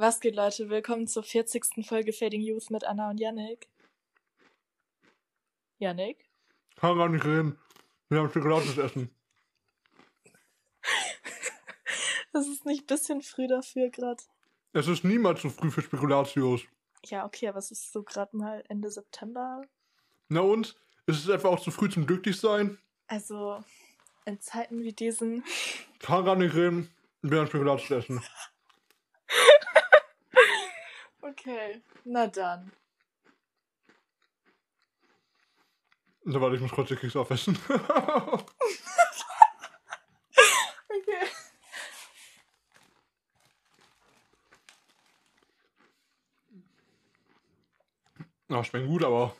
Was geht, Leute? Willkommen zur 40. Folge Fading Youth mit Anna und Yannick. Yannick? Kann gar nicht reden. Wir haben Schokolade essen. Das ist nicht ein bisschen früh dafür gerade. Es ist niemals zu früh für Spekulatius. Ja, okay, aber es ist so gerade mal Ende September. Na und? Ist es etwa auch zu früh zum Glücklichsein? Also, in Zeiten wie diesen. Kann gar nicht reden. Wir haben Spekulatius essen. Okay, na dann. So, warte, ich muss kurz die Keks aufessen. Okay. Na, schmeckt gut, aber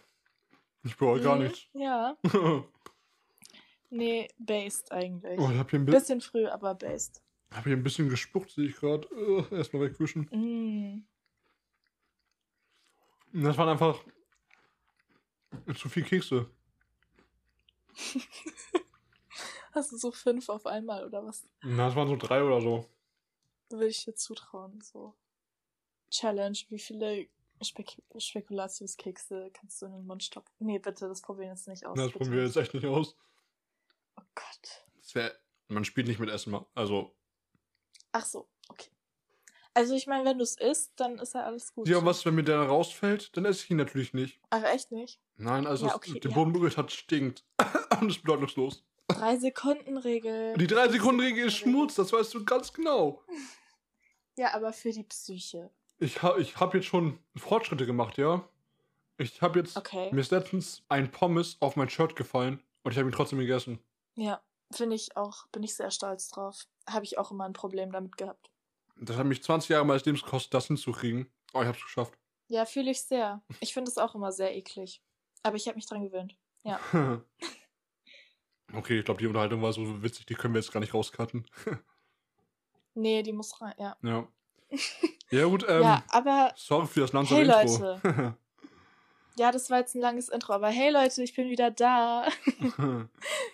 ich bereue gar Mhm, nichts. Ja. oh, Nee, based eigentlich. ich hab hier, ein bi Bisschen früh, aber based. hab hier ein bisschen gespuckt, sehe ich gerade. Erstmal wegwischen. Mm. Das waren einfach zu viel Kekse. Hast du so fünf auf einmal oder was? Na, das waren so drei oder so. Würde ich dir zutrauen, so. Challenge, wie viele Spek Spekulatiuskekse kannst du in den Mund stoppen? Nee, bitte, das probieren wir jetzt nicht aus. Na, das bitte probieren wir jetzt echt nicht aus. Oh Gott. Das wär, man spielt nicht mit Essen. Also, Ach so, okay. Also ich meine, wenn du es isst, dann ist ja alles gut. ja, was, wenn mir der rausfällt, dann esse ich ihn natürlich nicht. Ach, echt nicht? Nein, also Ja, okay, der ja. Boden berührt hat, stinkt. Und ist bedeutungslos. Drei Sekunden Regel. Die drei Sekunden Regel ist Schmutz, das weißt du ganz genau. Ja, aber für die Psyche. Ich, ha, ich habe jetzt schon Fortschritte gemacht, ja. Ich habe jetzt, Okay. mir ist letztens ein Pommes auf mein Shirt gefallen und ich habe ihn trotzdem gegessen. Ja, finde ich auch, bin ich sehr stolz drauf. Habe ich auch immer ein Problem damit gehabt. Das hat mich 20 Jahre meines Lebens gekostet, das hinzukriegen. Aber ich habe es geschafft. Ja, fühle ich sehr. Ich finde es auch immer sehr eklig. Aber ich habe mich dran gewöhnt. Ja. okay, ich glaube, die Unterhaltung war so witzig, die können wir jetzt gar nicht rauscutten. Nee, die muss rein, ja. ja. Ja, gut, ähm, ja, aber sorry für das Hey, langsame Intro. ja, das war jetzt ein langes Intro. Aber hey Leute, ich bin wieder da.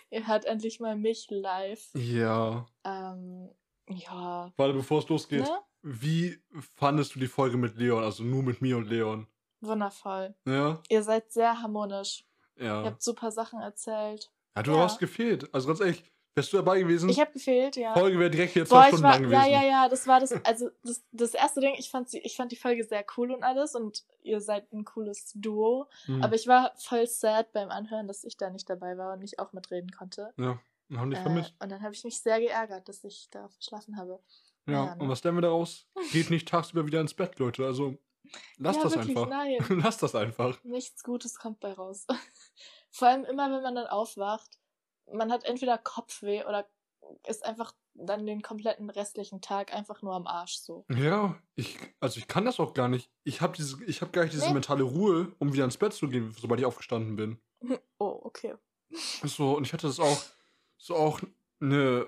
Ihr hört endlich mal mich live. ja. Ähm, ja. Warte, bevor es losgeht. Ne? Wie fandest du die Folge mit Leon? Also nur mit mir und Leon. Wundervoll. Ja? Ihr seid sehr harmonisch. Ihr Ja. habt super Sachen erzählt. Ja, du Ja. hast gefehlt. Also ganz ehrlich, wärst du dabei gewesen, Ich habe gefehlt, ja. Folge wäre direkt hier Boah, zwei ich Stunden war, lang gewesen. ja, ja, ja, das war das, also das, das erste Ding, ich fand, sie, ich fand die Folge sehr cool und alles und ihr seid ein cooles Duo. Hm. Aber ich war voll sad beim Anhören, dass ich da nicht dabei war und nicht auch mitreden konnte. ja, und haben dich Äh, vermisst. und dann habe ich mich sehr geärgert, dass ich da verschlafen habe. Ja, ja, ne? und was lernen wir daraus? Geht nicht tagsüber wieder ins Bett, Leute. Also, lasst ja, das wirklich, einfach. nein. Lasst das einfach. Nichts Gutes kommt bei raus. Vor allem immer, wenn man dann aufwacht, man hat entweder Kopfweh oder ist einfach dann den kompletten restlichen Tag einfach nur am Arsch so. Ja, ich, also ich kann das auch gar nicht. Ich habe diese, ich habe gar nicht diese Nee. mentale Ruhe, um wieder ins Bett zu gehen, sobald ich aufgestanden bin. Oh, okay. So, und ich hatte das auch, so auch eine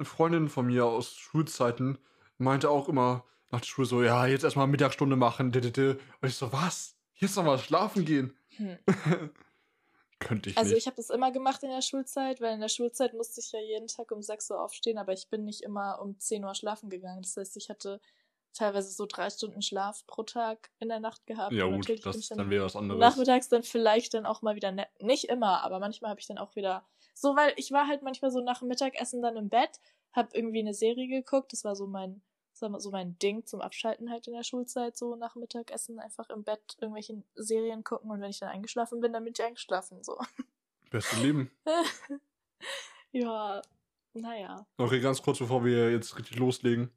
Freundin von mir aus Schulzeiten meinte auch immer nach der Schule so, ja, jetzt erstmal Mittagsstunde machen. Und ich so, was? Jetzt nochmal schlafen gehen? Hm. Könnte ich Also nicht. ich habe das immer gemacht in der Schulzeit, weil in der Schulzeit musste ich ja jeden Tag um 6 Uhr aufstehen, aber ich bin nicht immer um 10 Uhr schlafen gegangen. Das heißt, ich hatte teilweise so drei Stunden Schlaf pro Tag in der Nacht gehabt. ja gut, das dann dann wäre was anderes. nachmittags dann vielleicht dann auch mal wieder, ne nicht immer, aber manchmal habe ich dann auch wieder, so weil ich war halt manchmal so nach dem Mittagessen dann im Bett, habe irgendwie eine Serie geguckt, das war so mein, das war so mein Ding zum Abschalten halt in der Schulzeit, so nach dem Mittagessen einfach im Bett irgendwelche Serien gucken und wenn ich dann eingeschlafen bin, dann bin ich eingeschlafen, so. Beste Leben. ja, naja. Okay, ganz kurz, bevor wir jetzt richtig loslegen.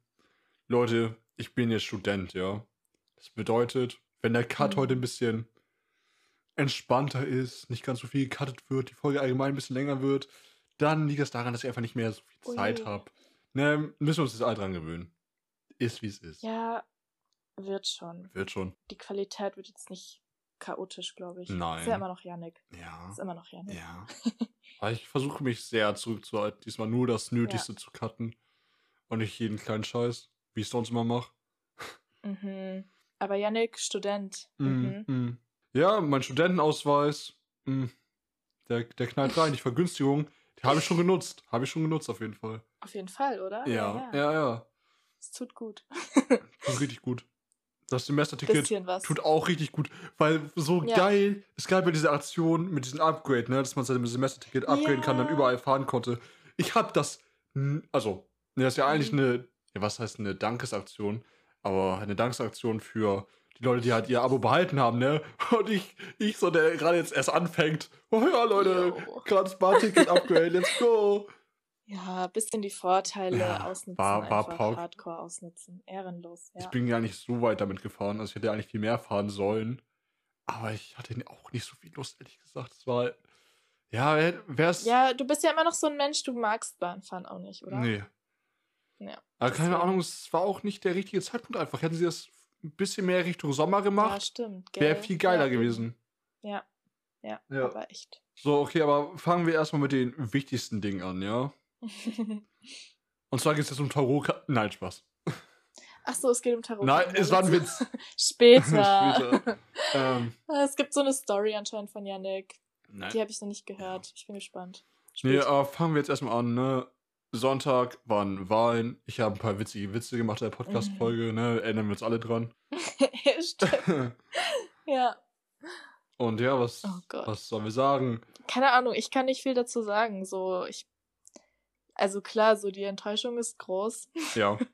Leute, ich bin jetzt Student, ja. Das bedeutet, wenn der Cut Mhm. heute ein bisschen entspannter ist, nicht ganz so viel gecuttet wird, die Folge allgemein ein bisschen länger wird, dann liegt es daran, dass ich einfach nicht mehr so viel Ui. Zeit habe. Ne, müssen wir uns jetzt alle dran gewöhnen. Ist wie es ist. Ja, wird schon. Wird schon. Die Qualität wird jetzt nicht chaotisch, glaube ich. Nein. Ist ja immer noch Yannick. Ja. Ist immer noch Yannick. Ja. Aber ich versuche mich sehr zurückzuhalten, diesmal nur das Nötigste zu cutten. Und nicht jeden kleinen Scheiß, wie ich es sonst immer mache. Mhm. Aber Yannick, Student. Mhm. Mhm. Ja, mein Studentenausweis, mh, der, der knallt rein. Die Vergünstigung, die habe ich schon genutzt. Habe ich schon genutzt auf jeden Fall. Auf jeden Fall, oder? Ja, ja, ja. Es tut gut. Tut richtig gut. Das Semesterticket tut auch richtig gut, weil so Ja. geil, es gab ja diese Aktion mit diesem Upgrade, ne, dass man sein Semesterticket upgraden kann, dann Ja. überall fahren konnte. Ich hab das, also, das ist ja eigentlich Mhm. eine, ja, was heißt eine Dankesaktion, aber eine Dankesaktion für die Leute, die halt ihr Abo behalten haben, ne? Und ich, ich so, der gerade jetzt erst anfängt, oh ja, Leute, gerade Sparticket Upgrade, let's go. Ja, bisschen die Vorteile Ja, ausnutzen, war- war einfach hardcore ausnutzen. Ehrenlos, ja. Ich bin gar nicht so weit damit gefahren, also ich hätte eigentlich viel mehr fahren sollen. Aber ich hatte auch nicht so viel Lust, ehrlich gesagt. Es war, ja, wär's. Ja, du bist ja immer noch so ein Mensch, du magst Bahnfahren auch nicht, oder? Nee. Ja. Aber keine. Ahnung, es war auch nicht der richtige Zeitpunkt einfach. Hätten sie das ein bisschen mehr Richtung Sommer Ja, gemacht, stimmt. wäre viel geiler ja, gewesen. Ja. Ja, Ja. aber echt. So, okay, aber fangen wir erstmal mit den wichtigsten Dingen an, ja? Und zwar geht es jetzt um Tarot. Nein, Spaß. Ach so, es geht um Tarot. Nein, es war ein Witz. Später. Später. ähm, es gibt so eine Story anscheinend von Yannick. nein. Die habe ich noch nicht gehört. Ich bin gespannt. Nee, Später. aber fangen wir jetzt erstmal an, ne? Sonntag waren Wahlen. Ich habe ein paar witzige Witze gemacht in der Podcast-Folge, ne? Erinnern wir uns alle dran. Stimmt. Ja. Und ja, was, Oh was sollen wir sagen? Keine Ahnung, ich kann nicht viel dazu sagen. So, ich. Also klar, so die Enttäuschung ist groß. Ja.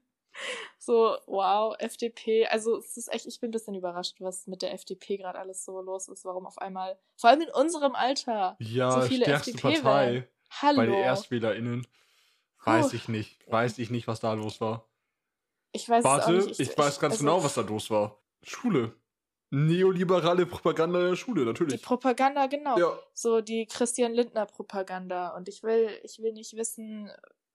So, wow, FDP. Also es ist echt, ich bin ein bisschen überrascht, was mit der FDP gerade alles so los ist. Warum auf einmal, vor allem in unserem Alter, Ja, so viele stärkste FDP Partei wählen. Hallo. bei den ErstwählerInnen. Weiß ich nicht. Weiß ich nicht, was da los war. Ich weiß es auch Warte, nicht. ich, weiß ganz also, genau, was da los war. Schule. Neoliberale Propaganda der Schule, Die natürlich. Propaganda, genau. Ja. So die Christian Lindner Propaganda. Und ich will, ich will nicht wissen,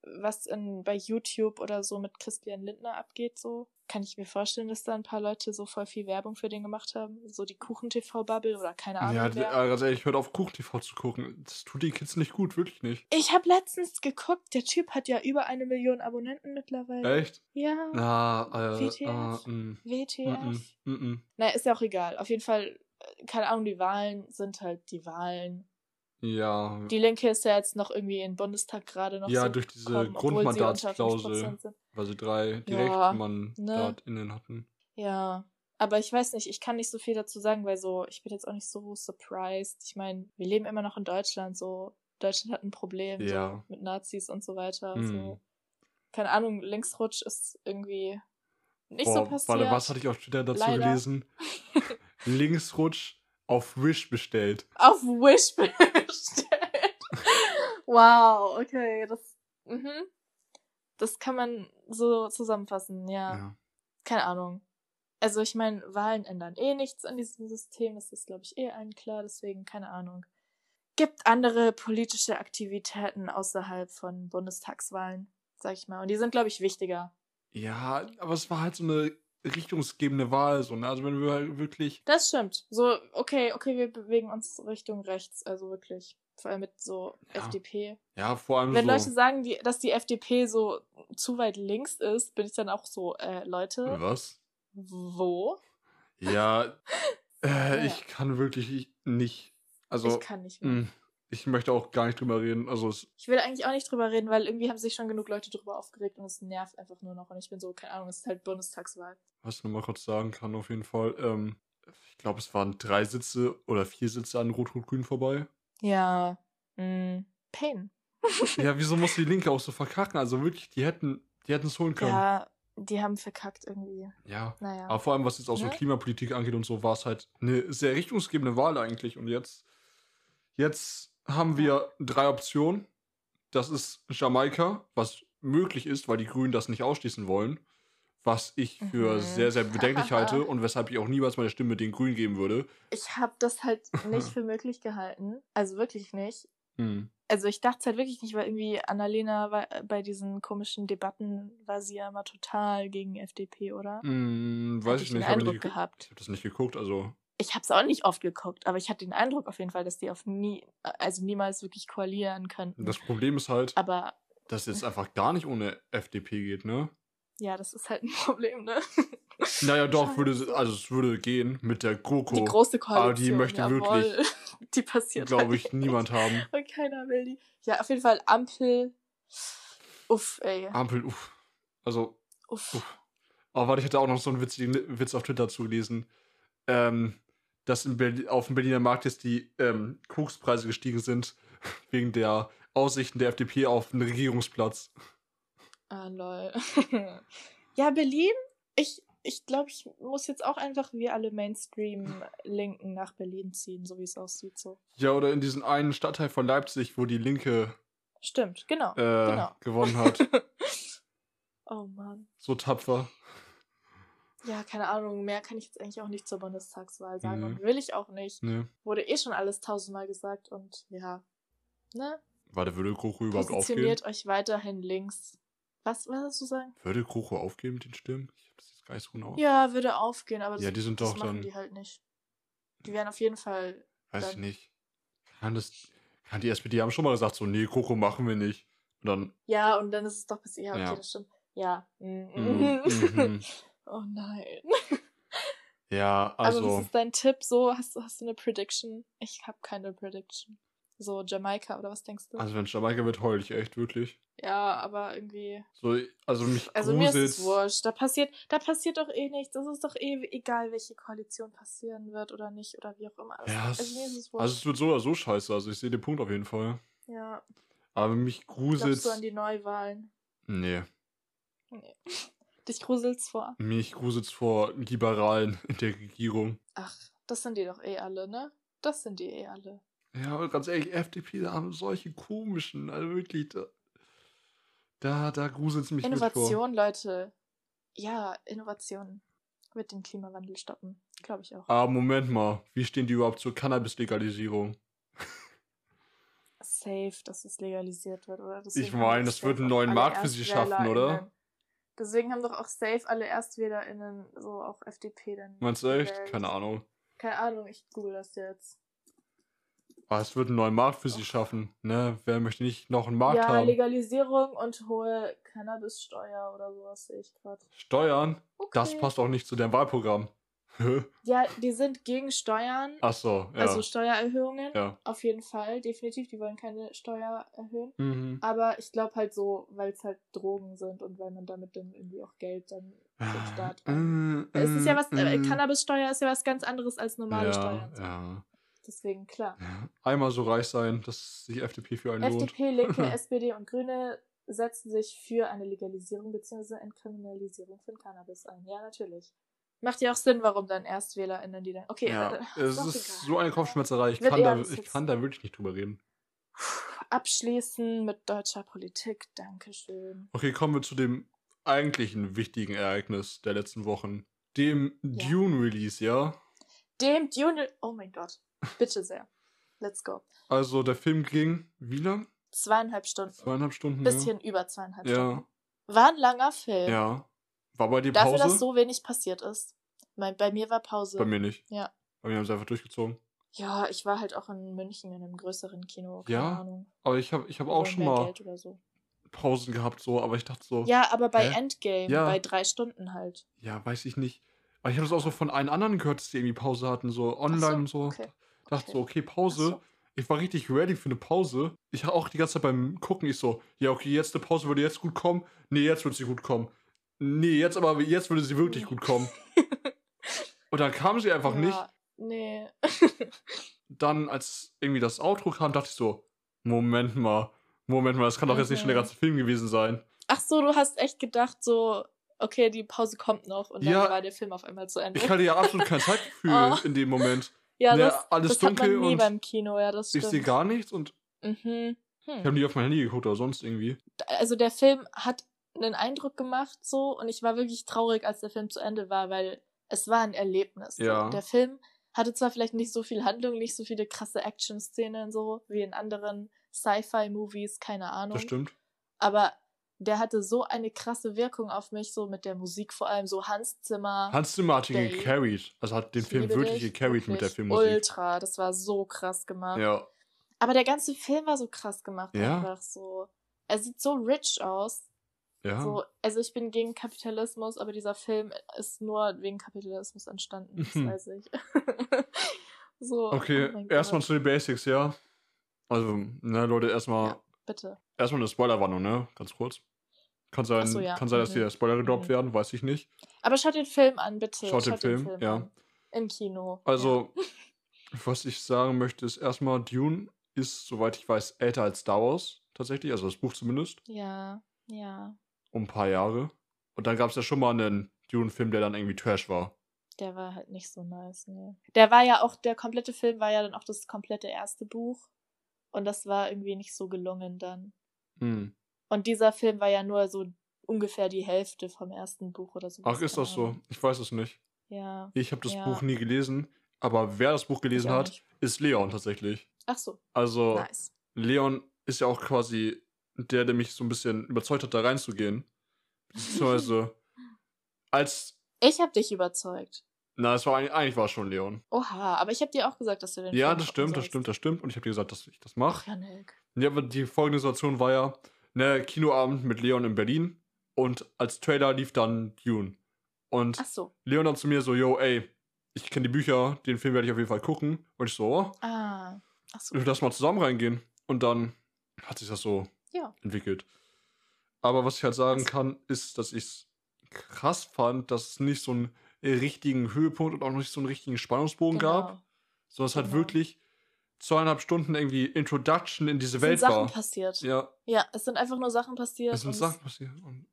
was in, bei YouTube oder so mit Christian Lindner abgeht, so. Kann ich mir vorstellen, dass da ein paar Leute so voll viel Werbung für den gemacht haben? So die Kuchen-TV-Bubble oder keine Ahnung. Ja, wer. äh, ganz ehrlich, hört auf, KuchenTV zu gucken. Das tut die Kids nicht gut, wirklich nicht. Ich habe letztens geguckt, der Typ hat ja über eine Million Abonnenten mittlerweile. Echt? Ja. Na, äh, WTF? äh, mm, WTF. mm, mm, mm. Na, ist ja auch egal. Auf jeden Fall, äh, keine Ahnung, die Wahlen sind halt die Wahlen. Ja, Die Linke ist ja jetzt noch irgendwie im Bundestag gerade noch ja so durch diese gekommen, obwohl sie unter 5% Grundmandatsklausel, weil sie drei Ja, DirektmanddatInnen hatten. Ja, aber ich weiß nicht, ich kann nicht so viel dazu sagen, weil so, ich bin jetzt auch nicht so surprised. Ich meine, wir leben immer noch in Deutschland, so, Deutschland hat ein Problem Ja. so, mit Nazis und so weiter. Hm. So. Keine Ahnung, Linksrutsch ist irgendwie nicht Boah, so passiert. Warte, was hatte ich auf Twitter dazu Leider. gelesen? Linksrutsch auf Wish bestellt. Auf Wish bestellt. wow, okay, das, mhm. das kann man so zusammenfassen, ja. Ja. Keine Ahnung. Also ich meine, Wahlen ändern eh nichts an diesem System, das ist, glaube ich, eh allen klar, deswegen keine Ahnung. Gibt andere politische Aktivitäten außerhalb von Bundestagswahlen, sag ich mal. Und die sind, glaube ich, wichtiger. Ja, aber es war halt so eine richtungsgebende Wahl, so, ne? Also wenn wir halt wirklich. Das stimmt. So, okay, okay, wir bewegen uns Richtung rechts, also wirklich. Vor allem mit so Ja. FDP. Ja, vor allem Wenn so. Leute sagen, die, dass die FDP so zu weit links ist, bin ich dann auch so, äh, Leute, Was? wo? Ja, äh, Ja. ich kann wirklich nicht. Also, ich kann nicht mehr. mh, ich möchte auch gar nicht drüber reden. Also, Ich will eigentlich auch nicht drüber reden, weil irgendwie haben sich schon genug Leute drüber aufgeregt und es nervt einfach nur noch. Und ich bin so, keine Ahnung, es ist halt Bundestagswahl. was ich noch mal kurz sagen kann, auf jeden Fall. Ähm, ich glaube, es waren drei Sitze oder vier Sitze an Rot-Rot-Grün vorbei. Ja. Mh, Pain. ja, wieso muss die Linke auch so verkacken? Also wirklich, die hätten die hätten es holen können. Ja, die haben verkackt irgendwie. ja. Naja. Aber vor allem, was jetzt auch so Ne? Klimapolitik angeht und so, war es halt eine sehr richtungsgebende Wahl eigentlich. Und jetzt, jetzt haben wir drei Optionen. Das ist Jamaika, was möglich ist, weil die Grünen das nicht ausschließen wollen. Was ich für Mhm. sehr, sehr bedenklich halte und weshalb ich auch niemals meine Stimme den Grünen geben würde. Ich habe das halt nicht für möglich gehalten. Also wirklich nicht. Hm. Also ich dachte es halt wirklich nicht, weil irgendwie Annalena war, bei diesen komischen Debatten war sie ja immer total gegen FDP, oder? Hm, Hatte weiß ich ich nicht. Eindruck nicht ge- gehabt. Ich habe das nicht geguckt, also. Ich habe es auch nicht oft geguckt, aber ich hatte den Eindruck auf jeden Fall, dass die auf nie, also niemals wirklich koalieren könnten. Das Problem ist halt, aber dass es jetzt einfach gar nicht ohne FDP geht, ne? ja, das ist halt ein Problem, ne? Naja, doch, würde, also es würde gehen mit der GroKo. Die große Koalition. aber die möchte jawohl. wirklich, Die passiert glaube halt ich, nicht. niemand haben. Und keiner will die. Ja, auf jeden Fall Ampel. Uff, ey. Ampel, uff. Also, Uff. uff. Oh, warte, ich hatte auch noch so einen witzigen Witz auf Twitter zugelesen. Ähm, dass in Berlin, auf dem Berliner Markt jetzt die ähm, Kokspreise gestiegen sind, wegen der Aussichten der FDP auf einen Regierungsplatz. Ah, lol. ja, Berlin? Ich, ich glaube, ich muss jetzt auch einfach wie alle Mainstream-Linken nach Berlin ziehen, so wie es aussieht. So. Ja, oder in diesen einen Stadtteil von Leipzig, wo die Linke Stimmt, genau. äh, genau. gewonnen hat. oh Mann. So tapfer. Ja, keine Ahnung, mehr kann ich jetzt eigentlich auch nicht zur Bundestagswahl sagen Nee. und will ich auch nicht. Nee. Wurde eh schon alles tausendmal gesagt und ja, ne? Warte, würde Krocho überhaupt aufgeben? Positioniert euch weiterhin links. Was, hast du sagen? Würde Krocho aufgeben mit den Stimmen? Ich habe das jetzt gar nicht so genau. Ja, würde aufgehen, aber das, Ja, die sind doch machen dann- die halt nicht. Die werden auf jeden Fall. Weiß ich nicht. Kann das. Kann die SPD haben schon mal gesagt, so, nee, Krocho machen wir nicht. Und dann. Ja, und dann ist es doch bis. Ja, okay, Ja. das stimmt. Ja. Mhm. Mhm, mhm. oh nein. Ja, Also, also. was ist dein Tipp? So, hast, du- hast du eine Prediction? Ich habe keine Prediction. So, Jamaika oder was denkst du? Also, wenn Jamaika wird, heul ich echt, wirklich. ja, aber irgendwie. So, also mich Also mir ist es wurscht. Da passiert, da passiert doch eh nichts. Das ist doch eh egal, welche Koalition passieren wird oder nicht oder wie auch immer. Das, Ja, es, also mir ist es wurscht. also es wird so oder so scheiße. Also ich sehe den Punkt auf jeden Fall. ja. Aber mich gruselt's. Glaubst du an die Neuwahlen? Nee. Nee. Dich gruselt's vor. Mich gruselt's vor Liberalen in der Regierung. Ach, das sind die doch eh alle, ne? Das sind die eh alle. Ja, aber ganz ehrlich, FDP, da haben solche komischen, also wirklich, da, da, da gruselt's mich. Innovation, Leute. Ja, Innovation wird den Klimawandel stoppen. Glaube ich auch. Aber Moment mal, wie stehen die überhaupt zur Cannabis-Legalisierung? Safe, dass es legalisiert wird, oder? Ich Deswegen haben meine, das wird einen neuen Markt für sie schaffen, oder? Deswegen haben doch auch safe alle ErstwählerInnen so auch FDP dann. Meinst du echt? gewählt. Keine Ahnung. Keine Ahnung, ich google das jetzt. Aber es wird einen neuen Markt für sie schaffen, ne? Wer möchte nicht noch einen Markt ja, haben? Legalisierung und hohe Cannabissteuer oder sowas sehe ich gerade. Steuern? Okay. Das passt auch nicht zu deren Wahlprogramm. Ja, die sind gegen Steuern, Ach so, ja. also Steuererhöhungen. ja. Auf jeden Fall, definitiv. Die wollen keine Steuer erhöhen. Mhm. Aber ich glaube halt so, weil es halt Drogen sind und weil man damit dann irgendwie auch Geld dann zum Staat. Äh, Es ist ja was, äh, äh, Cannabissteuer ist ja was ganz anderes als normale ja, Steuern. Ja. Deswegen, klar. Einmal so reich sein, dass sich FDP für einen lohnt. FDP, Linke, SPD und Grüne setzen sich für eine Legalisierung bzw. Entkriminalisierung von Cannabis ein. Ja, natürlich. Macht ja auch Sinn, warum dann ErstwählerInnen die dann. Okay, Ja, äh, es ist egal. so eine Kopfschmerzerei. Ich Wird kann, da, ich kann da wirklich nicht drüber reden. Abschließen mit deutscher Politik. Dankeschön. Okay, kommen wir zu dem eigentlichen wichtigen Ereignis der letzten Wochen. Dem Ja. Dune-Release, ja? Dem Dune. Oh mein Gott. Bitte sehr. Let's go. Also der Film ging, wie lang? Zweieinhalb Stunden. Zweieinhalb Stunden? Bisschen über zweieinhalb Ja. Stunden. War ein langer Film. Ja. War bei dir Dafür, Pause? dass so wenig passiert ist. Bei mir war Pause. bei mir nicht. Ja. Bei mir haben sie einfach durchgezogen. Ja, ich war halt auch in München in einem größeren Kino. Keine Ja? Ahnung. Aber ich habe ich hab auch schon mal so. Pausen gehabt, so, aber ich dachte so, Ja, aber bei Hä? Endgame, Ja. bei drei Stunden halt. ja, weiß ich nicht. Aber ich habe das auch so von allen anderen gehört, dass die irgendwie Pause hatten, so online und so. Okay. Dachte okay. so, okay, Pause. So. Ich war richtig ready für eine Pause. Ich habe auch die ganze Zeit beim Gucken, ich so, ja, okay, jetzt eine Pause würde jetzt gut kommen. Nee, jetzt würde sie gut kommen. Nee, jetzt aber, jetzt würde sie wirklich gut kommen. Und dann kam sie einfach ja, nicht. Nee. Dann, als irgendwie das Outro kam, dachte ich so, Moment mal, Moment mal, das kann doch jetzt nicht schon der ganze Film gewesen sein. Ach so, du hast echt gedacht, so, okay, die Pause kommt noch und dann Ja. war der Film auf einmal zu Ende. Ich hatte ja absolut kein Zeitgefühl Oh. in dem Moment. ja, Ja, das, alles das dunkel hat man nie und beim Kino, ja, das Ich stimmt. sehe gar nichts und Mhm. ich Hm. habe nie auf mein Handy geguckt oder sonst irgendwie. Also der Film hat einen Eindruck gemacht so und ich war wirklich traurig, als der Film zu Ende war, weil es war ein Erlebnis. Ja. So. Der Film hatte zwar vielleicht nicht so viel Handlung, nicht so viele krasse Action-Szenen so wie in anderen Sci-Fi-Movies, keine Ahnung. Das stimmt. Aber der hatte so eine krasse Wirkung auf mich, so mit der Musik vor allem, so Hans Zimmer. Hans Zimmer hat ihn Day. gecarried. Also hat den Ich Film wirklich dich, gecarried mit der wirklich Filmmusik. Ultra, das war so krass gemacht. Ja. Aber der ganze Film war so krass gemacht Ja. einfach so. Er sieht so rich aus. Ja. So, also ich bin gegen Kapitalismus, aber dieser Film ist nur wegen Kapitalismus entstanden, das Mhm. weiß ich. so. Okay, oh erstmal zu den Basics, ja. Also, ne, Leute, erstmal Ja, bitte. erstmal eine Spoilerwarnung, ne? Ganz kurz. Kann sein, so, ja. kann sein dass Mhm. hier Spoiler gedroppt Mhm. werden, weiß ich nicht. Aber schaut den Film an, bitte. Schaut den Film, ja. an. Im Kino. Also, was ich sagen möchte, ist erstmal, Dune ist, soweit ich weiß, älter als Star Wars, tatsächlich, also das Buch zumindest, Ja, ja. Um ein paar Jahre. Und dann gab es ja schon mal einen Dune-Film, der dann irgendwie Trash war. Der war halt nicht so nice, ne. Der war ja auch, der komplette Film war ja dann auch das komplette erste Buch. Und das war irgendwie nicht so gelungen dann. Hm. Und dieser Film war ja nur so ungefähr die Hälfte vom ersten Buch oder so. Ach, ist das so? Ich weiß es nicht. Ja. Ich habe das Ja. Buch nie gelesen, aber wer das Buch gelesen hat, nicht. ist Leon tatsächlich. Ach so, Also, nice. Leon ist ja auch quasi der, der mich so ein bisschen überzeugt hat, da reinzugehen. Beziehungsweise, als. Ich hab dich überzeugt. Na, es war eigentlich, war es schon Leon. Oha, aber ich hab dir auch gesagt, dass du den Ja, Film das stimmt, das sollst. stimmt, das stimmt. Und ich habe dir gesagt, dass ich das mache. Ja, aber die folgende Situation war ja, ne, Kinoabend mit Leon in Berlin und als Trailer lief dann Dune. Und Ach so. Leon dann zu mir so, yo, ey, ich kenne die Bücher, den Film werde ich auf jeden Fall gucken. Und ich so, oh, Ah. Ach so. lass mal zusammen reingehen. Und dann hat sich das so Ja. entwickelt. Aber was ich halt sagen kann, ist, dass ich es krass fand, dass es nicht so einen richtigen Höhepunkt und auch nicht so einen richtigen Spannungsbogen gab, Genau. sondern es halt Genau. wirklich zweieinhalb Stunden irgendwie Introduction in diese Es Welt sind Sachen war. passiert. Ja, Ja, es sind einfach nur Sachen passiert. es sind Sachen passiert. Und,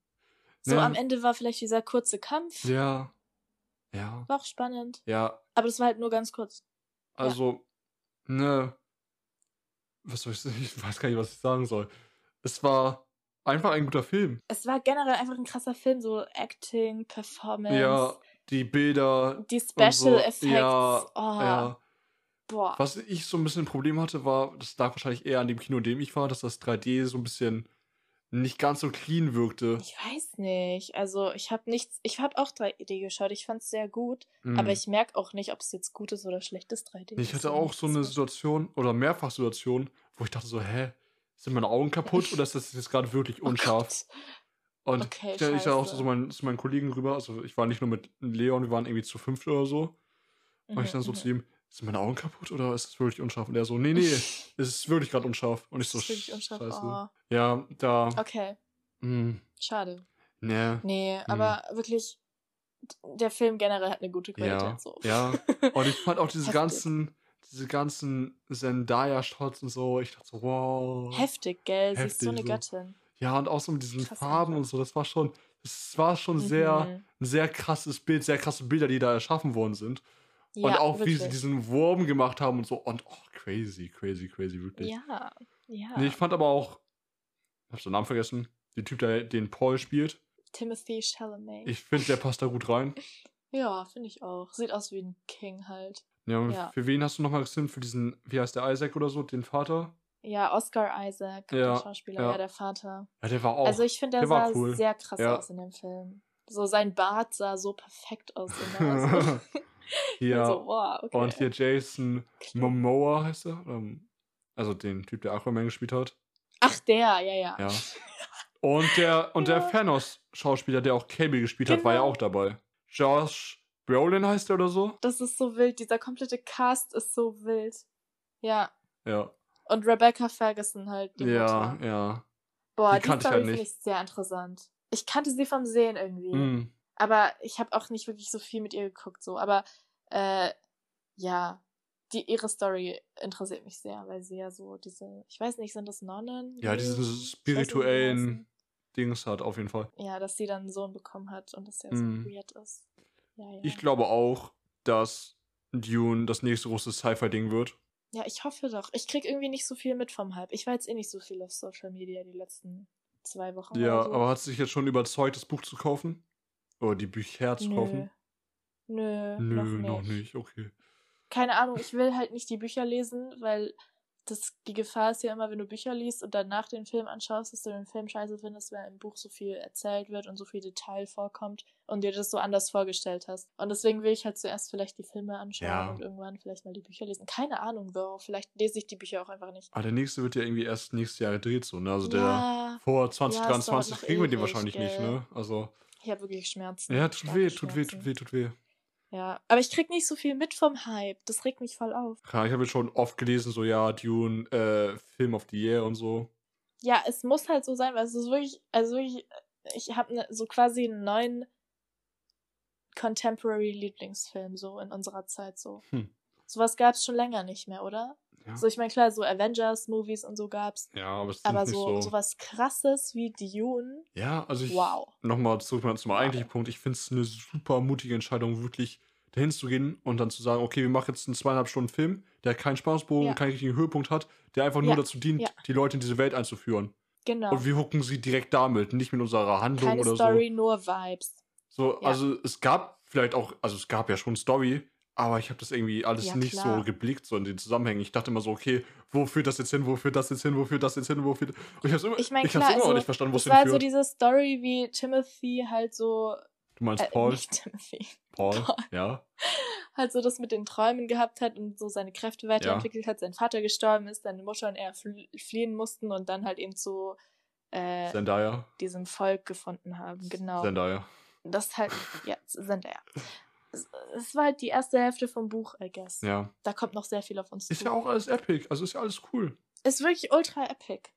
So ne, am Ende war vielleicht dieser kurze Kampf. Ja. Ja. War auch spannend. Ja. Aber das war halt nur ganz kurz. Also, ne. Was soll ich sagen? Ich weiß gar nicht, was ich sagen soll. Es war einfach ein guter Film. Es war generell einfach ein krasser Film, so Acting, Performance, Ja, die Bilder. die Special so. Effects. Ja, oh, ja. boah. Was ich so ein bisschen ein Problem hatte, war, das lag wahrscheinlich eher an dem Kino, in dem ich war, dass das 3D so ein bisschen nicht ganz so clean wirkte. Ich weiß nicht. Also ich habe nichts, ich habe auch 3D geschaut. Ich fand es sehr gut, Mhm. aber ich merke auch nicht, ob es jetzt gutes oder schlechtes 3D Ich ist. hatte auch so eine Situation oder mehrfach Situationen, wo ich dachte so, hä, sind meine Augen kaputt oder ist das jetzt gerade wirklich Oh unscharf? Gott. Und Okay, ich, ich da auch so zu meinen, zu meinen Kollegen rüber, also ich war nicht nur mit Leon, wir waren irgendwie zu fünft oder so. Und ich dann so Mhm, zu ihm, sind meine Augen kaputt oder ist es wirklich unscharf? Und er so, nee, nee, es ist wirklich gerade unscharf. Und ich so, wirklich unscharf. scheiße. Oh. Ja, da, Okay, mh, schade. ne, Nee, Hm. aber wirklich, der Film generell hat eine gute Qualität. ja, so. ja. Und ich fand auch diese ganzen, diese ganzen Zendaya-Shots und so, ich dachte so, wow. Heftig, gell? Sie ist so Heftig, eine so. Göttin. Ja, und auch so mit diesen Krass Farben und so, das war schon, das war schon sehr, Mhm. ein sehr krasses Bild, sehr krasse Bilder, die da erschaffen worden sind. Ja, und auch wie sie wirklich. diesen Wurm gemacht haben und so. Und oh, crazy, crazy, crazy, wirklich. Ja, ja. Nee, ich fand aber auch, ich hab den Namen vergessen, der Typ, der den Paul spielt. Timothy Chalamet. Ich finde, der passt da gut rein. ja, finde ich auch. Sieht aus wie ein King halt. Ja, Ja. für wen hast du nochmal gestimmt? Für diesen, wie heißt der Isaac oder so, den Vater? Ja, Oscar Isaac, Ja, der Schauspieler, ja. ja. der Vater. Ja, der war auch. also ich finde, der, der sah cool. sehr krass aus in dem Film. So sein Bart sah so perfekt aus immer. So. ja. so, wow, okay. Und hier Jason. Momoa heißt er. Ähm, Also den Typ, der Aquaman gespielt hat. Ach, der, ja, ja. Ja. Und der, und der. Thanos-Schauspieler, der auch Cable gespielt hat, war ja Genau. auch dabei. Josh Brolin heißt der oder so? Das ist so wild. Dieser komplette Cast ist so wild. Ja. Ja. Und Rebecca Ferguson halt, die Ja, Mutter. ja. Boah, die die, Story halt finde ich sehr interessant. Ich kannte sie vom Sehen irgendwie. Mm. Aber ich habe auch nicht wirklich so viel mit ihr geguckt, so. Aber äh, ja, die, ihre Story interessiert mich sehr, weil sie ja so diese, ich weiß nicht, sind das Nonnen? Ja, Die- diese spirituellen. Dings hat auf jeden Fall. Ja, dass sie dann einen Sohn bekommen hat und das ja Mm. so weird ist. Ja, ja. Ich glaube auch, dass Dune das nächste große Sci-Fi-Ding wird. Ja, ich hoffe doch. Ich krieg irgendwie nicht so viel mit vom Hype. Ich war jetzt eh nicht so viel auf Social Media die letzten zwei Wochen. Ja, so. aber hat sie sich jetzt schon überzeugt, das Buch zu kaufen? Oder die Bücher zu Nö. kaufen? Nö, Nö, noch, nicht. noch nicht, okay. Keine Ahnung, ich will halt nicht die Bücher lesen, weil das, die Gefahr ist ja immer, wenn du Bücher liest und danach den Film anschaust, dass du den Film scheiße findest, weil im Buch so viel erzählt wird und so viel Detail vorkommt und dir das so anders vorgestellt hast. Und deswegen will ich halt zuerst vielleicht die Filme anschauen Ja. und irgendwann vielleicht mal die Bücher lesen. Keine Ahnung, Bro. Vielleicht lese ich die Bücher auch einfach nicht. Aber der nächste wird ja irgendwie erst nächstes Jahr gedreht, so, ne? Also der ja, vor Ja, es dauert 2023 noch kriegen wir den wahrscheinlich nicht, gell. ne? Also, ich habe wirklich Schmerzen. ja, tut weh, tut weh, Schmerzen. tut weh, tut weh. Ja, aber ich krieg nicht so viel mit vom Hype. Das regt mich voll auf. Ja, ich habe jetzt schon oft gelesen, so, ja, Dune, äh, Film of the Year und so. Ja, es muss halt so sein, weil es ist wirklich, also wirklich, ich habe ne, so quasi einen neuen Contemporary-Lieblingsfilm so in unserer Zeit so. Hm. Sowas gab es schon länger nicht mehr, oder? Ja. So, ich meine, klar, so Avengers-Movies und so gab's. Ja, aber es ist Aber so, so. sowas krasses wie Dune, Ja, also ich. wow. Nochmal zurück mal zum eigentlichen Punkt. Ich finde es eine super mutige Entscheidung, wirklich dahin zu gehen und dann zu sagen, okay, wir machen jetzt einen zweieinhalb Stunden Film, der keinen Spannungsbogen, Ja. keinen richtigen Höhepunkt hat, der einfach nur Ja, dazu dient, ja. die Leute in diese Welt einzuführen. Genau. Und wir hucken sie direkt damit, nicht mit unserer Handlung Keine oder Story, nur Vibes. so. So, also es gab vielleicht auch, also es gab ja schon Story, aber ich habe das irgendwie alles Ja, nicht klar. so geblickt, so in den Zusammenhängen. Ich dachte immer so, okay, wo führt das jetzt hin, wo führt das jetzt hin, wo führt das jetzt hin, wo führt. Und ich habe immer, Ich meine, ich immer also, nicht verstanden, wo es das war so hinführt. diese Story, wie Timothy halt so, du meinst äh, Paul? nicht Timothy, Paul, Paul. ja. halt so das mit den Träumen gehabt hat und so seine Kräfte weiterentwickelt hat. Sein Vater gestorben ist, seine Mutter und er fl fliehen mussten und dann halt eben zu äh, Zendaya. diesem Volk gefunden haben. Genau. Zendaya. Das halt, ja, er. Es, war halt die erste Hälfte vom Buch, I guess. Ja. Da kommt noch sehr viel auf uns Ist zu. ja auch alles epic, also ist ja alles cool. Ist wirklich ultra epic.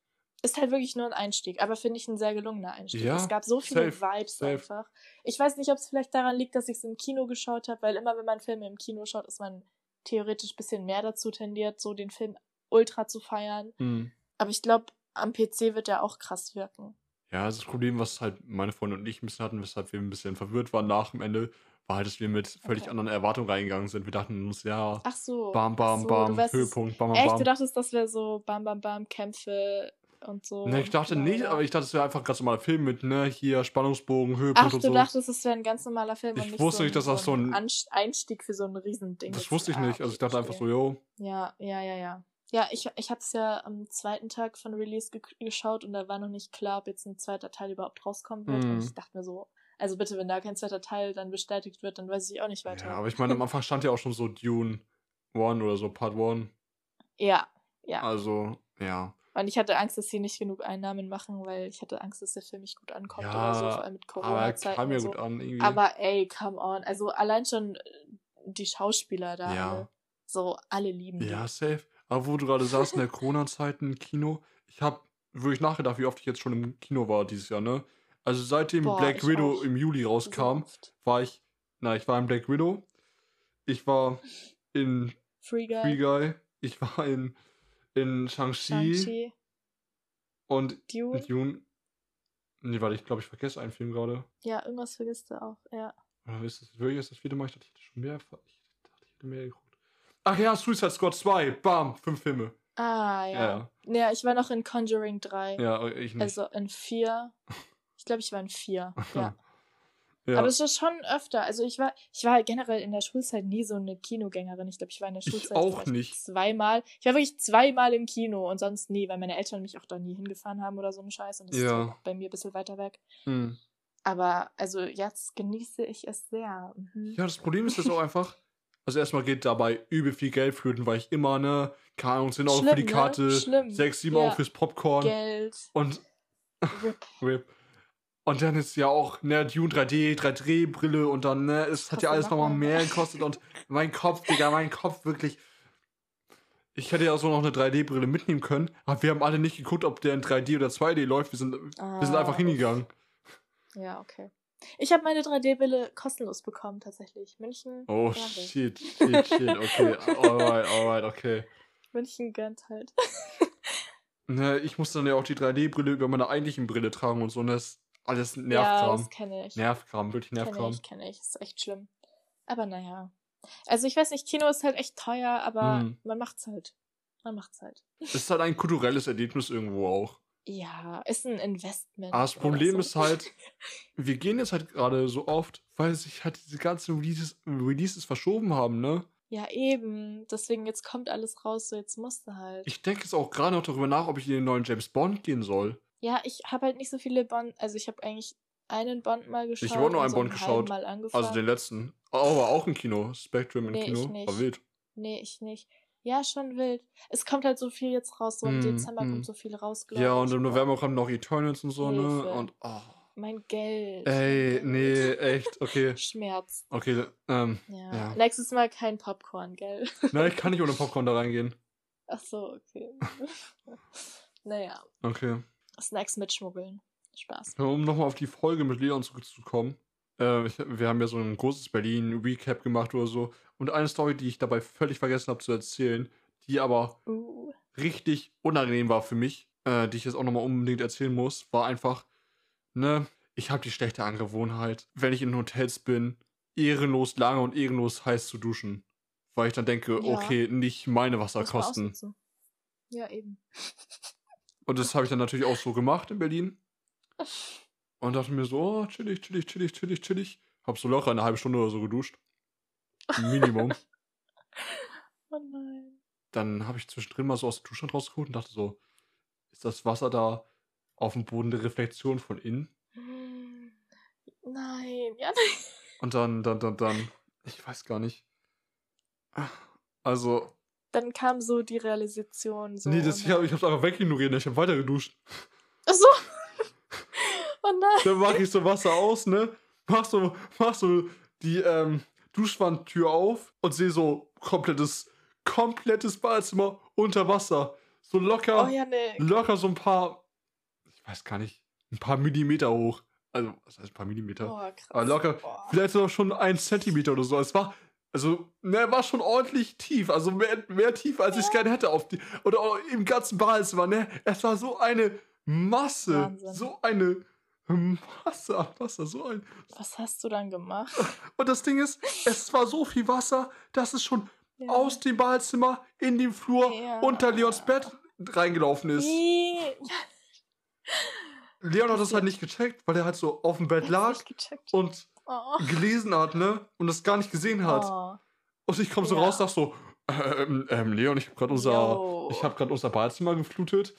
Ist halt wirklich nur ein Einstieg, aber finde ich ein sehr gelungener Einstieg. Ja, es gab so viele safe, Vibes safe. einfach. Ich weiß nicht, ob es vielleicht daran liegt, dass ich es im Kino geschaut habe, weil immer, wenn man Filme im Kino schaut, ist man theoretisch ein bisschen mehr dazu tendiert, so den Film ultra zu feiern. Hm. Aber ich glaube, am PC wird er auch krass wirken. Ja, das Problem, was halt meine Freunde und ich ein bisschen hatten, weshalb wir ein bisschen verwirrt waren nach dem Ende, war halt, dass wir mit völlig Okay. anderen Erwartungen reingegangen sind. Wir dachten uns, ja, Ach so. bam, bam, ach so, bam, du wärst- Höhepunkt, bam, bam, Echt, bam. du dachtest, das wäre so Bam Bam Bam Kämpfe und so. Ne, ich dachte nicht, aber ich dachte, es wäre einfach ein ganz normaler Film mit, ne, hier Spannungsbogen, Höhepunkt Ach, und du so. dachtest, es wäre ein ganz normaler Film Ich und nicht wusste so nicht, dass das so ein- Anst- Einstieg für so ein Riesending das wusste ich Ah, nicht. Also ich dachte einfach so, yo, Ja, ja, ja, ja. Ja, ich, ich habe es ja am zweiten Tag von Release ge geschaut und da war noch nicht klar, ob jetzt ein zweiter Teil überhaupt rauskommen wird. Mhm. Und ich dachte mir so, also bitte, wenn da kein zweiter Teil dann bestätigt wird, dann weiß ich auch nicht weiter. Ja, aber ich meine, am Anfang stand ja auch schon so Dune 1 oder so, Part 1. ja, ja. Also, ja. Und ich hatte Angst, dass sie nicht genug Einnahmen machen, weil ich hatte Angst, dass der Film nicht gut ankommt Ja, oder so, vor allem mit Aber er Corona-Zeiten. kam ja so. gut an, irgendwie. Aber ey, come on. Also allein schon äh, die Schauspieler da, Ja. alle, so alle lieben die. Ja, safe. Aber wo du gerade sagst, in der Corona-Zeit im Kino, ich habe wirklich nachgedacht, wie oft ich jetzt schon im Kino war dieses Jahr, ne? Also seitdem Boah, Black Widow im Juli So rauskam, oft. war ich, na, ich war in Black Widow, ich war in Free Guy, Free Guy, ich war in, in Shang-Chi Shang-Chi, und Dune. Dune. Nee, warte, ich glaube, ich vergesse einen Film gerade. Ja, irgendwas vergisst du auch, ja. Oder ist das wirklich erst das vierte Mal? Ich dachte, ich hätte schon mehr, ich dachte, ich hätte mehr geguckt. Ach ja, Suicide Squad 2, bam, fünf Filme. Ah, Ja, ja. Ja, ich war noch in Conjuring 3. ja, ich nicht. Also in 4. Ich glaube, ich war in 4. Ja. ja. Aber es ist schon öfter. Also ich war, ich war generell in der Schulzeit nie so eine Kinogängerin. Ich glaube, ich war in der Ich Schulzeit auch vielleicht nicht. zweimal. Ich war wirklich zweimal im Kino und sonst nie, weil meine Eltern mich auch da nie hingefahren haben oder so ein Scheiß. Und das ist Ja. halt auch bei mir ein bisschen weiter weg. Hm. Aber also jetzt genieße ich es sehr. Mhm. Ja, das Problem ist jetzt auch einfach, also erstmal geht dabei übel viel Geld flöten, weil ich immer, ne, keine Ahnung, 10 Euro für die ne? Karte, Schlimm. 6, 7 Ja. Euro fürs Popcorn Geld. und Rip. Rip. Und dann ist ja auch, ne, Dune 3D, 3D-Brille und dann, ne, es hat ja alles noch nochmal mehr. gekostet und mein Kopf, Digga, mein Kopf wirklich. Ich hätte ja so noch eine 3D-Brille mitnehmen können, aber wir haben alle nicht geguckt, ob der in 3D oder 2D läuft. Wir sind, wir sind Ah, einfach hingegangen. Ja, okay. Ich habe meine 3D-Brille kostenlos bekommen, tatsächlich. München. Oh, shit, shit, shit, okay. Alright, alright, okay. München gönnt halt. Ne, ich musste dann ja auch die 3D-Brille über meine eigentlichen Brille tragen und so. Und das ist alles ja, Nervkram. das kenne ich. Nervkram, wirklich Kenne Nervkram. ich, kenne ich. Ist echt schlimm. Aber naja. Also ich weiß nicht, Kino ist halt echt teuer, aber Hm. man macht's halt. Man macht's halt. Es ist halt ein kulturelles Erlebnis irgendwo auch. Ja, ist ein Investment. Aber das oder Problem so. ist halt, wir gehen jetzt halt gerade so oft, weil sich halt diese ganzen Releases, Releases verschoben haben, ne? Ja, eben. Deswegen, jetzt kommt alles raus, so jetzt musst du halt. Ich denke jetzt auch gerade noch darüber nach, ob ich in den neuen James Bond gehen soll. Ja, ich habe halt nicht so viele Bond. Also ich habe eigentlich einen Bond mal geschaut. habe auch nur einen so Bond geschaut. Also den letzten. Aber auch im Kino. Spectrum im Nee, Kino. ich nicht. War wild. Nee, ich nicht. Ja, schon wild. Es kommt halt so viel jetzt raus. So im Mm, Dezember mm. kommt so viel raus, Ja, ich. und im November kommen noch Eternals und so, ne? Hilfe. Und, oh. Mein Geld. Ey, mein nee, echt, okay. Schmerz. Okay, ähm, Ja. Ja. Nächstes Mal kein Popcorn, gell? nein, ich kann nicht ohne Popcorn da reingehen. Ach so, okay. naja, Okay. Snacks mitschmuggeln. Spaß. Um nochmal auf die Folge mit Leon zurückzukommen. Äh, ich, wir haben ja so ein großes Berlin-Recap gemacht oder so. Und eine Story, die ich dabei völlig vergessen habe zu erzählen, die aber Uh. richtig unangenehm war für mich, äh, die ich jetzt auch nochmal unbedingt erzählen muss, war einfach, ne, ich habe die schlechte Angewohnheit, wenn ich in Hotels bin, ehrenlos lange und ehrenlos heiß zu duschen. Weil ich dann denke, Ja. okay, nicht meine Wasserkosten. ausnutzen. Ja, eben. Und das habe ich dann natürlich auch so gemacht in Berlin. Und dachte mir so, oh, chillig, chillig, chillig, chillig, chillig. Hab so locker eine halbe Stunde oder so geduscht. Minimum. Oh nein. dann habe ich zwischendrin mal so aus der Dusche rausgeholt und dachte so, ist das Wasser da auf dem Boden der Reflexion von innen? Hm. Nein, ja, nein. Und dann, dann, dann, dann, ich weiß gar nicht. Also, Dann kam so die Realisation. So, nee, das, ich oh habe ich hab's einfach wegignoriert, ich habe weiter geduscht. Ach so. oh nein. Dann mache ich so Wasser aus, ne? Mach so, mach so die ähm, Duschwandtür auf und sehe so komplettes, komplettes Badezimmer unter Wasser. So locker, Oh locker so ein paar, ich weiß gar nicht, ein paar Millimeter hoch. Also, was heißt ein paar Millimeter? Oh, krass. Aber locker, Boah. vielleicht sogar schon ein Zentimeter oder so. Es war, also, ne, war schon ordentlich tief. Also mehr, mehr tief, als ich es Ja. gerne hätte. Auf die, oder im ganzen Badezimmer, ne? Es war so eine Masse. Wahnsinn. So eine Masse an Wasser. So ein. Was hast du dann gemacht? Und das Ding ist, es war so viel Wasser, dass es schon Ja. aus dem Badezimmer in den Flur Ja. unter Leons Bett reingelaufen ist. Ih, Leon hat das halt nicht gecheckt, weil er halt so auf dem Bett lag nicht gecheckt. und Oh. gelesen hat, ne? Und das gar nicht gesehen hat. Oh. Und ich komme so Ja. raus, sag so, ähm, ähm, Leon, ich habe gerade unser, Yo. ich habe gerade unser Badezimmer geflutet.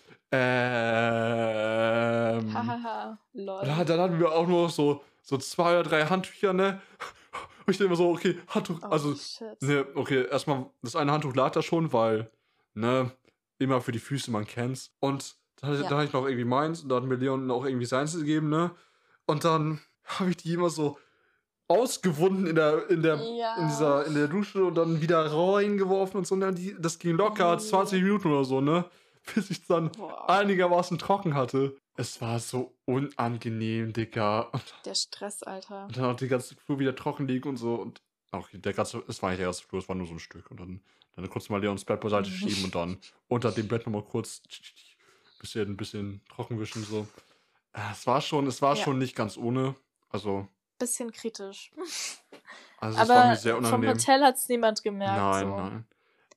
Ähm, Hahaha. Lol. da, dann hatten wir auch nur so, so zwei oder drei Handtücher, ne? Und ich denke mir so, okay, Handtuch, Oh, also, shit. ne, okay, erstmal, das eine Handtuch lag da schon, weil, ne, immer für die Füße, man kennt's. Und dann, Ja. dann hatte ich noch irgendwie meins und dann hat mir Leon auch irgendwie seins gegeben, ne? Und dann habe ich die immer so ausgewunden in der, in der, Ja. in dieser, in der Dusche und dann wieder reingeworfen und so. Und dann die, das ging locker Nee. 20 Minuten oder so, ne? Bis ich dann Boah. einigermaßen trocken hatte. Es war so unangenehm, Digga. Und, Der Stress, Alter. und dann auch die ganze Flur wieder trocken liegen und so. Und auch der ganze, es war nicht der ganze Flur, es war nur so ein Stück. Und dann, dann kurz mal Leons Bett beiseite Mhm. schieben und dann unter dem Bett nochmal kurz bisschen, bisschen trocken wischen, so. Äh, Es war schon, es war Ja. schon nicht ganz ohne. Also, Bisschen kritisch. also es war mir sehr vom unangenehm. Hotel hat es niemand gemerkt. Nein, so. nein.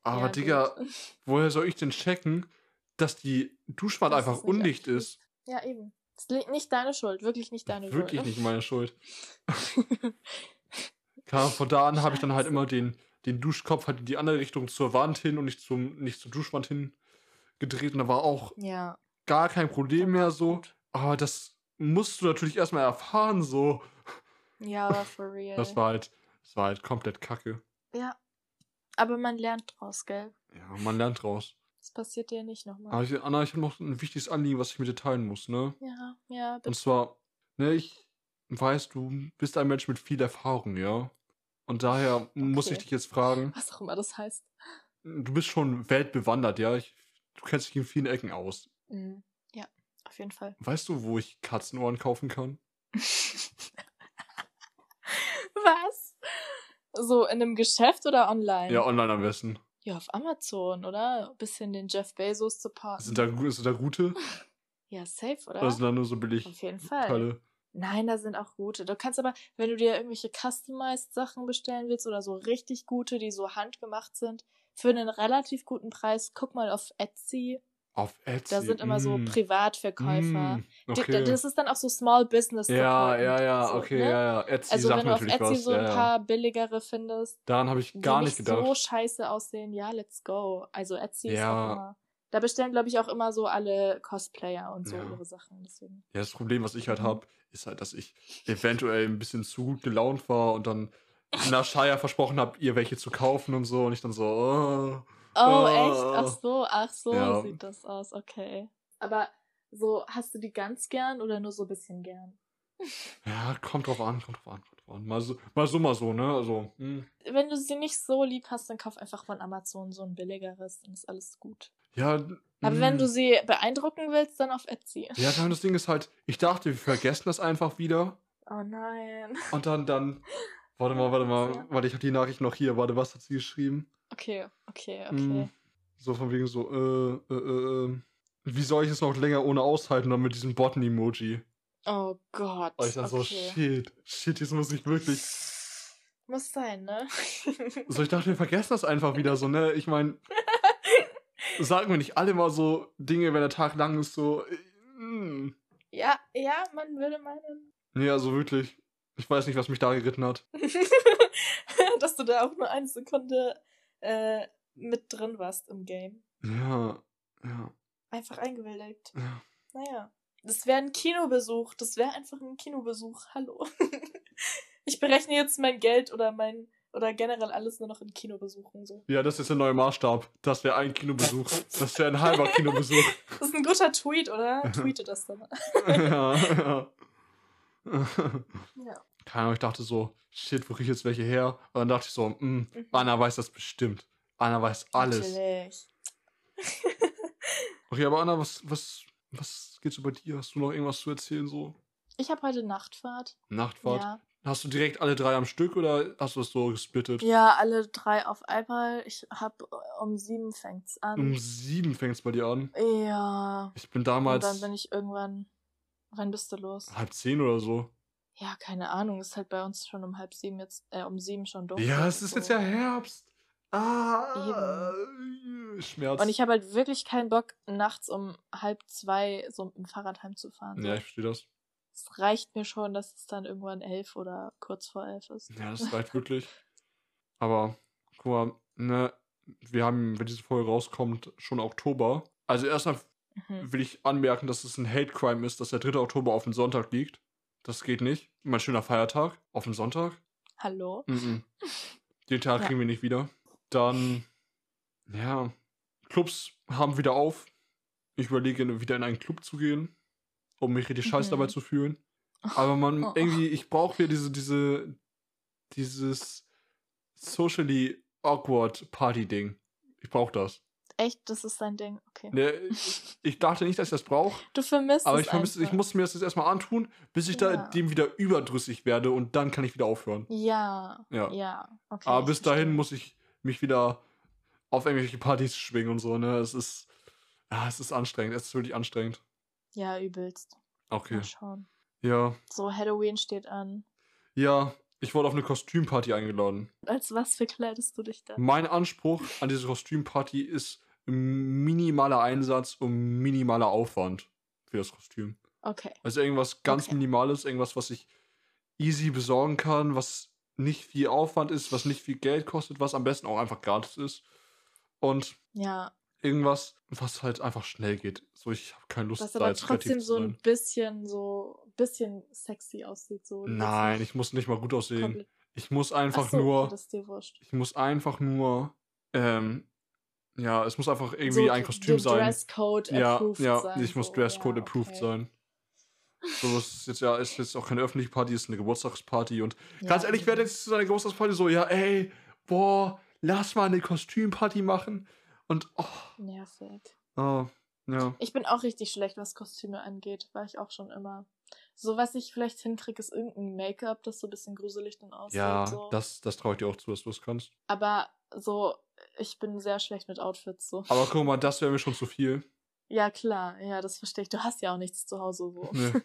Aber Ja, Digga, gut. woher soll ich denn checken, dass die Duschwand Dass einfach undicht ist? Ja, eben. Es ist nicht deine Schuld. Wirklich nicht deine Wirklich Schuld. nicht meine Schuld. Klar, von da an habe ich dann halt immer den, den Duschkopf halt in die andere Richtung zur Wand hin und nicht, zum, nicht zur Duschwand hin gedreht. Und da war auch Ja. gar kein Problem mehr so. Aber das musst du natürlich erstmal erfahren, so. Ja, aber for real. Das war halt, das war halt komplett kacke. Ja. Aber man lernt draus, gell? Ja, man lernt draus. Das passiert dir nicht nochmal. Aber ich, Anna, ich habe noch ein wichtiges Anliegen, was ich mit dir teilen muss, ne? Ja, ja, Und bitte. zwar, ne, ich weiß, du bist ein Mensch mit viel Erfahrung, ja? Und daher muss ich Okay. dich jetzt fragen, Was auch immer das heißt. du bist schon weltbewandert, ja? Ich, du kennst dich in vielen Ecken aus. Mhm. Ja, auf jeden Fall. Weißt du, wo ich Katzenohren kaufen kann? Was? So in einem Geschäft oder online? Ja, online am besten. Ja, auf Amazon, oder? Ein bisschen den Jeff Bezos supporten. Sind da, sind da gute? ja, safe, oder? Oder sind da nur so billig auf jeden Fall. Teile? Nein, da sind auch gute. Du kannst aber, wenn du dir irgendwelche customized Sachen bestellen willst oder so richtig gute, die so handgemacht sind, für einen relativ guten Preis, guck mal auf Etsy. Auf Etsy. Da sind immer so mm, Privatverkäufer. mm, okay. Das ist dann auch so Small Business ja, ja, ja, so, okay, ne? ja, ja. Etsy Also sagt wenn du auf Etsy was. so ein ja, paar ja. billigere findest, Daran habe ich die gar nicht nicht gedacht. so scheiße aussehen, ja, let's go. Also Etsy ist Ja. auch immer. Da bestellen, glaube ich, auch immer so alle Cosplayer und so Ja. ihre Sachen. Deswegen. Ja, das Problem, was ich halt Mhm. habe, ist halt, dass ich eventuell ein bisschen zu gut gelaunt war und dann nach Shia versprochen habe, ihr welche zu kaufen und so. Und ich dann so, oh. Oh, Oh. echt? Ach so, ach so Ja. sieht das aus, okay. Aber so, hast du die ganz gern oder nur so ein bisschen gern? Ja, kommt drauf an, kommt drauf an, kommt drauf Nachbarn. Mal so, mal so, mal so, ne? Also, hm. Wenn du sie nicht so lieb hast, dann kauf einfach von Amazon so ein billigeres, dann ist alles gut. Ja. Aber hm. wenn du sie beeindrucken willst, dann auf Etsy. Ja, dann das Ding ist halt, ich dachte, wir vergessen das einfach wieder. Oh nein. Und dann, dann. Warte mal, warte mal. Warte, ich habe die Nachricht noch hier. Warte, was hat sie geschrieben? Okay, okay, okay. Hm, So von wegen so, äh, äh, äh, äh, wie soll ich es noch länger ohne aushalten dann mit diesem Botten-Emoji? Oh Gott. Und ich dann so, okay. shit, shit, jetzt muss ich wirklich. Muss sein, ne? So, ich dachte, wir vergessen das einfach wieder so, ne? Ich meine, sagen wir nicht alle mal so Dinge, wenn der Tag lang ist, so. mm. ja, ja, man würde meinen, Nee, also wirklich. Ich weiß nicht, was mich da geritten hat. dass du da auch nur eine Sekunde äh, mit drin warst im Game. Ja, ja, Einfach eingewilligt. ja. Naja. Das wäre ein Kinobesuch. Das wäre einfach ein Kinobesuch. Hallo. ich berechne jetzt mein Geld oder mein oder generell alles nur noch in Kinobesuchen so. Ja, das ist der neue Maßstab. Das wäre ein Kinobesuch. Das wäre ein halber Kinobesuch. Das ist ein guter Tweet, oder? Tweete das dann. ja, ja. Ja. Keine Ahnung, ich dachte so, shit, wo krieg ich jetzt welche her? Und dann dachte ich so, mm, Mhm. Anna weiß das bestimmt. Anna weiß alles. Natürlich. Okay, aber Anna, was, was, was geht so bei dir? Hast du noch irgendwas zu erzählen so? Ich habe heute Nachtfahrt. Nachtfahrt? Ja. Hast du direkt alle drei am Stück oder hast du das so gesplittet? ja, alle drei auf einmal. Ich hab um sieben fängt's an. Um sieben fängt es bei dir an. ja. Ich bin Und damals dann bin ich irgendwann. Wann bist du los? halb zehn oder so. Ja, keine Ahnung. Ist halt bei uns schon um halb sieben jetzt, äh, um sieben schon dunkel. Ja, es ist so. jetzt ja Herbst. Ah, Schmerz. Und ich habe halt wirklich keinen Bock, nachts um halb zwei so mit dem Fahrrad heimzufahren. ja, ich verstehe das. Es reicht mir schon, dass es dann irgendwann elf oder kurz vor elf ist. Ja, das reicht wirklich. Aber, guck mal, ne, wir haben, wenn diese Folge rauskommt, schon Oktober. Also erstmal Mhm. will ich anmerken, dass es ein Hate Crime ist, dass der 3. Oktober auf den Sonntag liegt. Das geht nicht. Mein schöner Feiertag auf den Sonntag. Hallo? Mhm. Den Tag Ja. kriegen wir nicht wieder. Dann, ja, Clubs haben wieder auf. Ich überlege, wieder in einen Club zu gehen, um mich richtig scheiße Mhm. dabei zu fühlen. Aber man, Oh. irgendwie, ich brauche wieder diese, diese, dieses socially awkward Party-Ding. Ich brauche das. Echt, das ist dein Ding. Okay. Ne, ich, ich dachte nicht, dass ich das brauche, Du vermisst aber ich, vermisse, ich einfach. muss mir das jetzt erstmal antun, bis ich da Ja. dem wieder überdrüssig werde und dann kann ich wieder aufhören. Ja. Ja. Ja. Okay, Aber ich bis dahin verstehe. muss ich mich wieder auf irgendwelche Partys schwingen und so, ne? Es ist. Ja, es ist anstrengend. Es ist wirklich anstrengend. Ja, übelst. Okay. Mal schauen. Ja. So, Halloween steht an. Ja, ich wurde auf eine Kostümparty eingeladen. Als was verkleidest du dich da? Mein Anspruch an diese Kostümparty ist minimaler Einsatz und minimaler Aufwand für das Kostüm. Okay. Also irgendwas ganz Okay. Minimales, irgendwas, was ich easy besorgen kann, was nicht viel Aufwand ist, was nicht viel Geld kostet, was am besten auch einfach gratis ist. Und Ja, irgendwas, was halt einfach schnell geht. So, ich habe keine Lust, was da aber jetzt trotzdem so sein. ein bisschen so bisschen sexy aussieht. So. Nein, ich muss nicht mal gut aussehen. komplett- Ich muss Ach einfach so, nur, okay, das ist dir wurscht. ich muss einfach nur, ähm, ja, es muss einfach irgendwie so, ein Kostüm sein. Dresscode Ja, approved ja, sein. ich muss so. Dresscode ja, approved okay. sein. So, das ist jetzt ja, ist jetzt auch keine öffentliche Party, ist eine Geburtstagsparty und Ja, ganz ehrlich, wer jetzt zu seiner Geburtstagsparty so, ja, ey, boah, lass mal eine Kostümparty machen und, oh, Nervig. oh ja. Ich bin auch richtig schlecht, was Kostüme angeht. War ich auch schon immer. So, was ich vielleicht hinkriege, ist irgendein Make-up, das so ein bisschen gruselig dann aussieht. Ja, so. das, das traue ich dir auch zu, dass du es kannst. Aber so, ich bin sehr schlecht mit Outfits so. Aber guck mal, das wäre mir schon zu viel. Ja, klar, ja, das verstehe ich. Du hast ja auch nichts zu Hause so. Nee.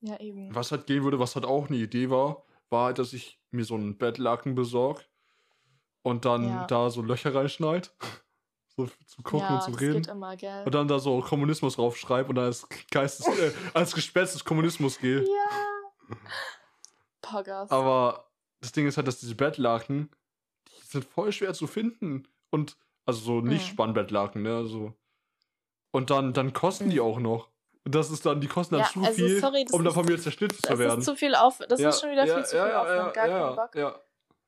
Ja, eben. Was halt gehen würde, was halt auch eine Idee war, war halt, dass ich mir so einen Bettlaken besorg und dann Ja. da so Löcher reinschneid. So zum Kochen ja, und zum das Reden. geht immer? Und dann da so Kommunismus draufschreibe und dann als Geistes, äh, als Gespenst des Kommunismus gehe. Ja. Poggers. Aber das Ding ist halt, dass diese Bettlaken, die sind voll schwer zu finden. Und, also so nicht Mhm. Spannbettlaken, ne? Also. Und dann, dann kosten die Mhm. auch noch. Und das ist dann, die kosten dann Ja, zu also viel, sorry, das um dann ist- von mir zerschnitzt zu das werden. ist zu viel auf. Das Ja, ist schon wieder ja, viel zu viel Aufwand. Gar keinen Bock.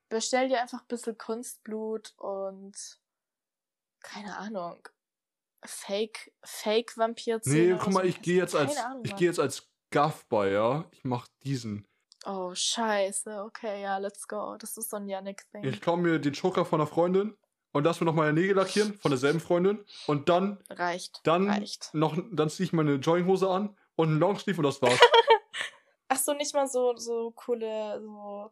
Bestell dir einfach ein bisschen Kunstblut und keine Ahnung. Fake, Fake Vampirzähne. Nee, guck mal, so. ich gehe jetzt als, Ahnung, ich Mann. gehe jetzt als Gaff bei, ja. Ich mach diesen. Oh, scheiße. Okay, ja, let's go. Das ist so ein Yannick-Thing. Ich klaue mir den Joker von einer Freundin und lass mir noch meine Nägel lackieren von derselben Freundin und dann, Reicht. dann Reicht. noch, dann ziehe ich meine Jogginghose an und einen Longsleeve und das war's. Ach so, nicht mal so, so coole, so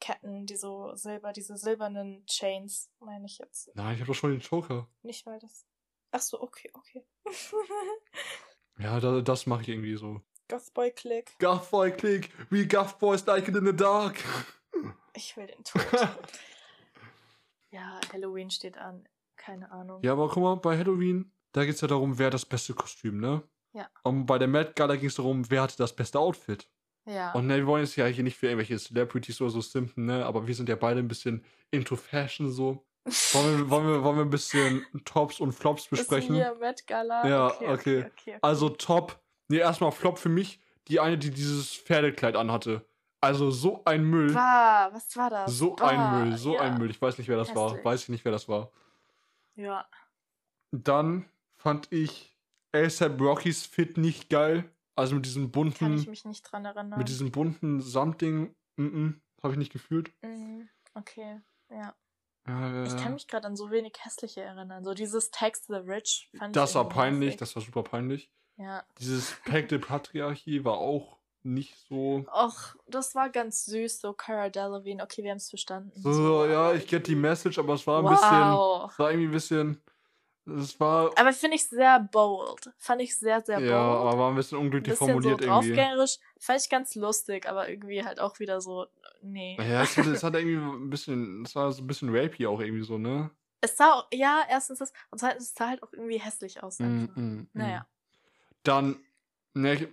Ketten, die so silber, diese silbernen Chains, meine ich jetzt. Nein, ich habe doch schon den Joker. Nicht mal das. Ach so, okay, okay. Ja, da, das mache ich irgendwie so. Gothboy Click. Guff Boy Click, we Guff Boys like it in the dark. Ich will den Tod. ja, Halloween steht an. Keine Ahnung. Ja, aber guck mal, bei Halloween, da geht's ja darum, wer hat das beste Kostüm, ne? Ja. Und bei der Met Gala ging es darum, wer hatte das beste Outfit. Ja. Und ne, wir wollen jetzt ja hier nicht für irgendwelche Celebrities oder so simpen, ne? Aber wir sind ja beide ein bisschen into Fashion so. Wollen wir, wollen wir, wollen wir ein bisschen Tops und Flops besprechen? Ist hier Met Gala. Ja, okay. okay. okay, okay. Also Top. Nee, erstmal Flop für mich. Die eine, die dieses Pferdekleid anhatte. Also so ein Müll. Bah, was war das? So Bah, ein Müll, so ja. ein Müll. Ich weiß nicht, wer das war. Hässlich. Weiß ich nicht, wer das war. Ja. Dann fand ich ASAP Rockys Fit nicht geil. Also mit diesem Kann ich bunten, mich nicht dran erinnern. mit diesem bunten Samtding, mm -mm, habe ich nicht gefühlt. Mhm, Okay, ja. Äh, Ich kann mich gerade an so wenig hässliche erinnern. So dieses Text the Rich fand das ich war irgendwie peinlich, hässlich. das war super peinlich. Ja. Dieses Pack de Patriarchie war auch nicht so. Och, das war ganz süß, so Cara Delevingne. Okay, wir haben es verstanden. So, ja, ich get die Message, aber es war ein bisschen. Wow. Es war irgendwie ein bisschen. Es war. Aber finde ich sehr bold. Fand ich sehr, sehr bold. Ja, aber war ein bisschen unglücklich bisschen formuliert so irgendwie. draufgängerisch. Fand ich ganz lustig, aber irgendwie halt auch wieder so, nee. Ja, es hat, es hat irgendwie ein bisschen. Es war so ein bisschen rapey auch irgendwie so, ne? Es sah, auch- ja, erstens das, und zweitens, es sah halt auch irgendwie hässlich aus. Mm, mm, mm. Naja. Dann, ne, ich-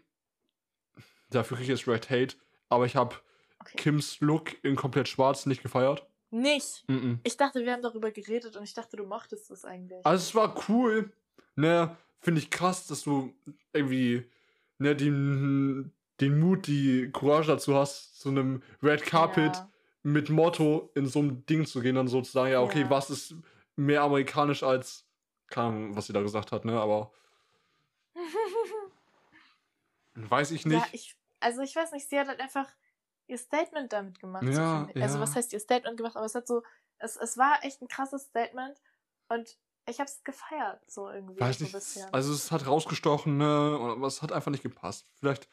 dafür kriege ich jetzt Red Hate, aber ich habe Okay. Kims Look in komplett schwarz nicht gefeiert. Nicht. Mm -mm. Ich dachte, wir haben darüber geredet und ich dachte, du mochtest das eigentlich. Also es war cool, ne, finde ich krass, dass du irgendwie, ne, den, den Mut, die Courage dazu hast, zu einem Red Carpet Ja. mit Motto in so einem Ding zu gehen, dann so zu sagen, ja, okay, Ja. was ist mehr amerikanisch als, keine Ahnung, was sie da gesagt hat, ne, aber weiß ich nicht. Ja, ich, also ich weiß nicht, sie hat halt einfach ihr Statement damit gemacht. so Ja, ich. Also ja. was heißt ihr Statement gemacht, aber es hat so, es, es war echt ein krasses Statement und ich habe es gefeiert, so irgendwie. weiß so nicht, ein bisschen. also es hat rausgestochen, ne, aber es hat einfach nicht gepasst. Vielleicht,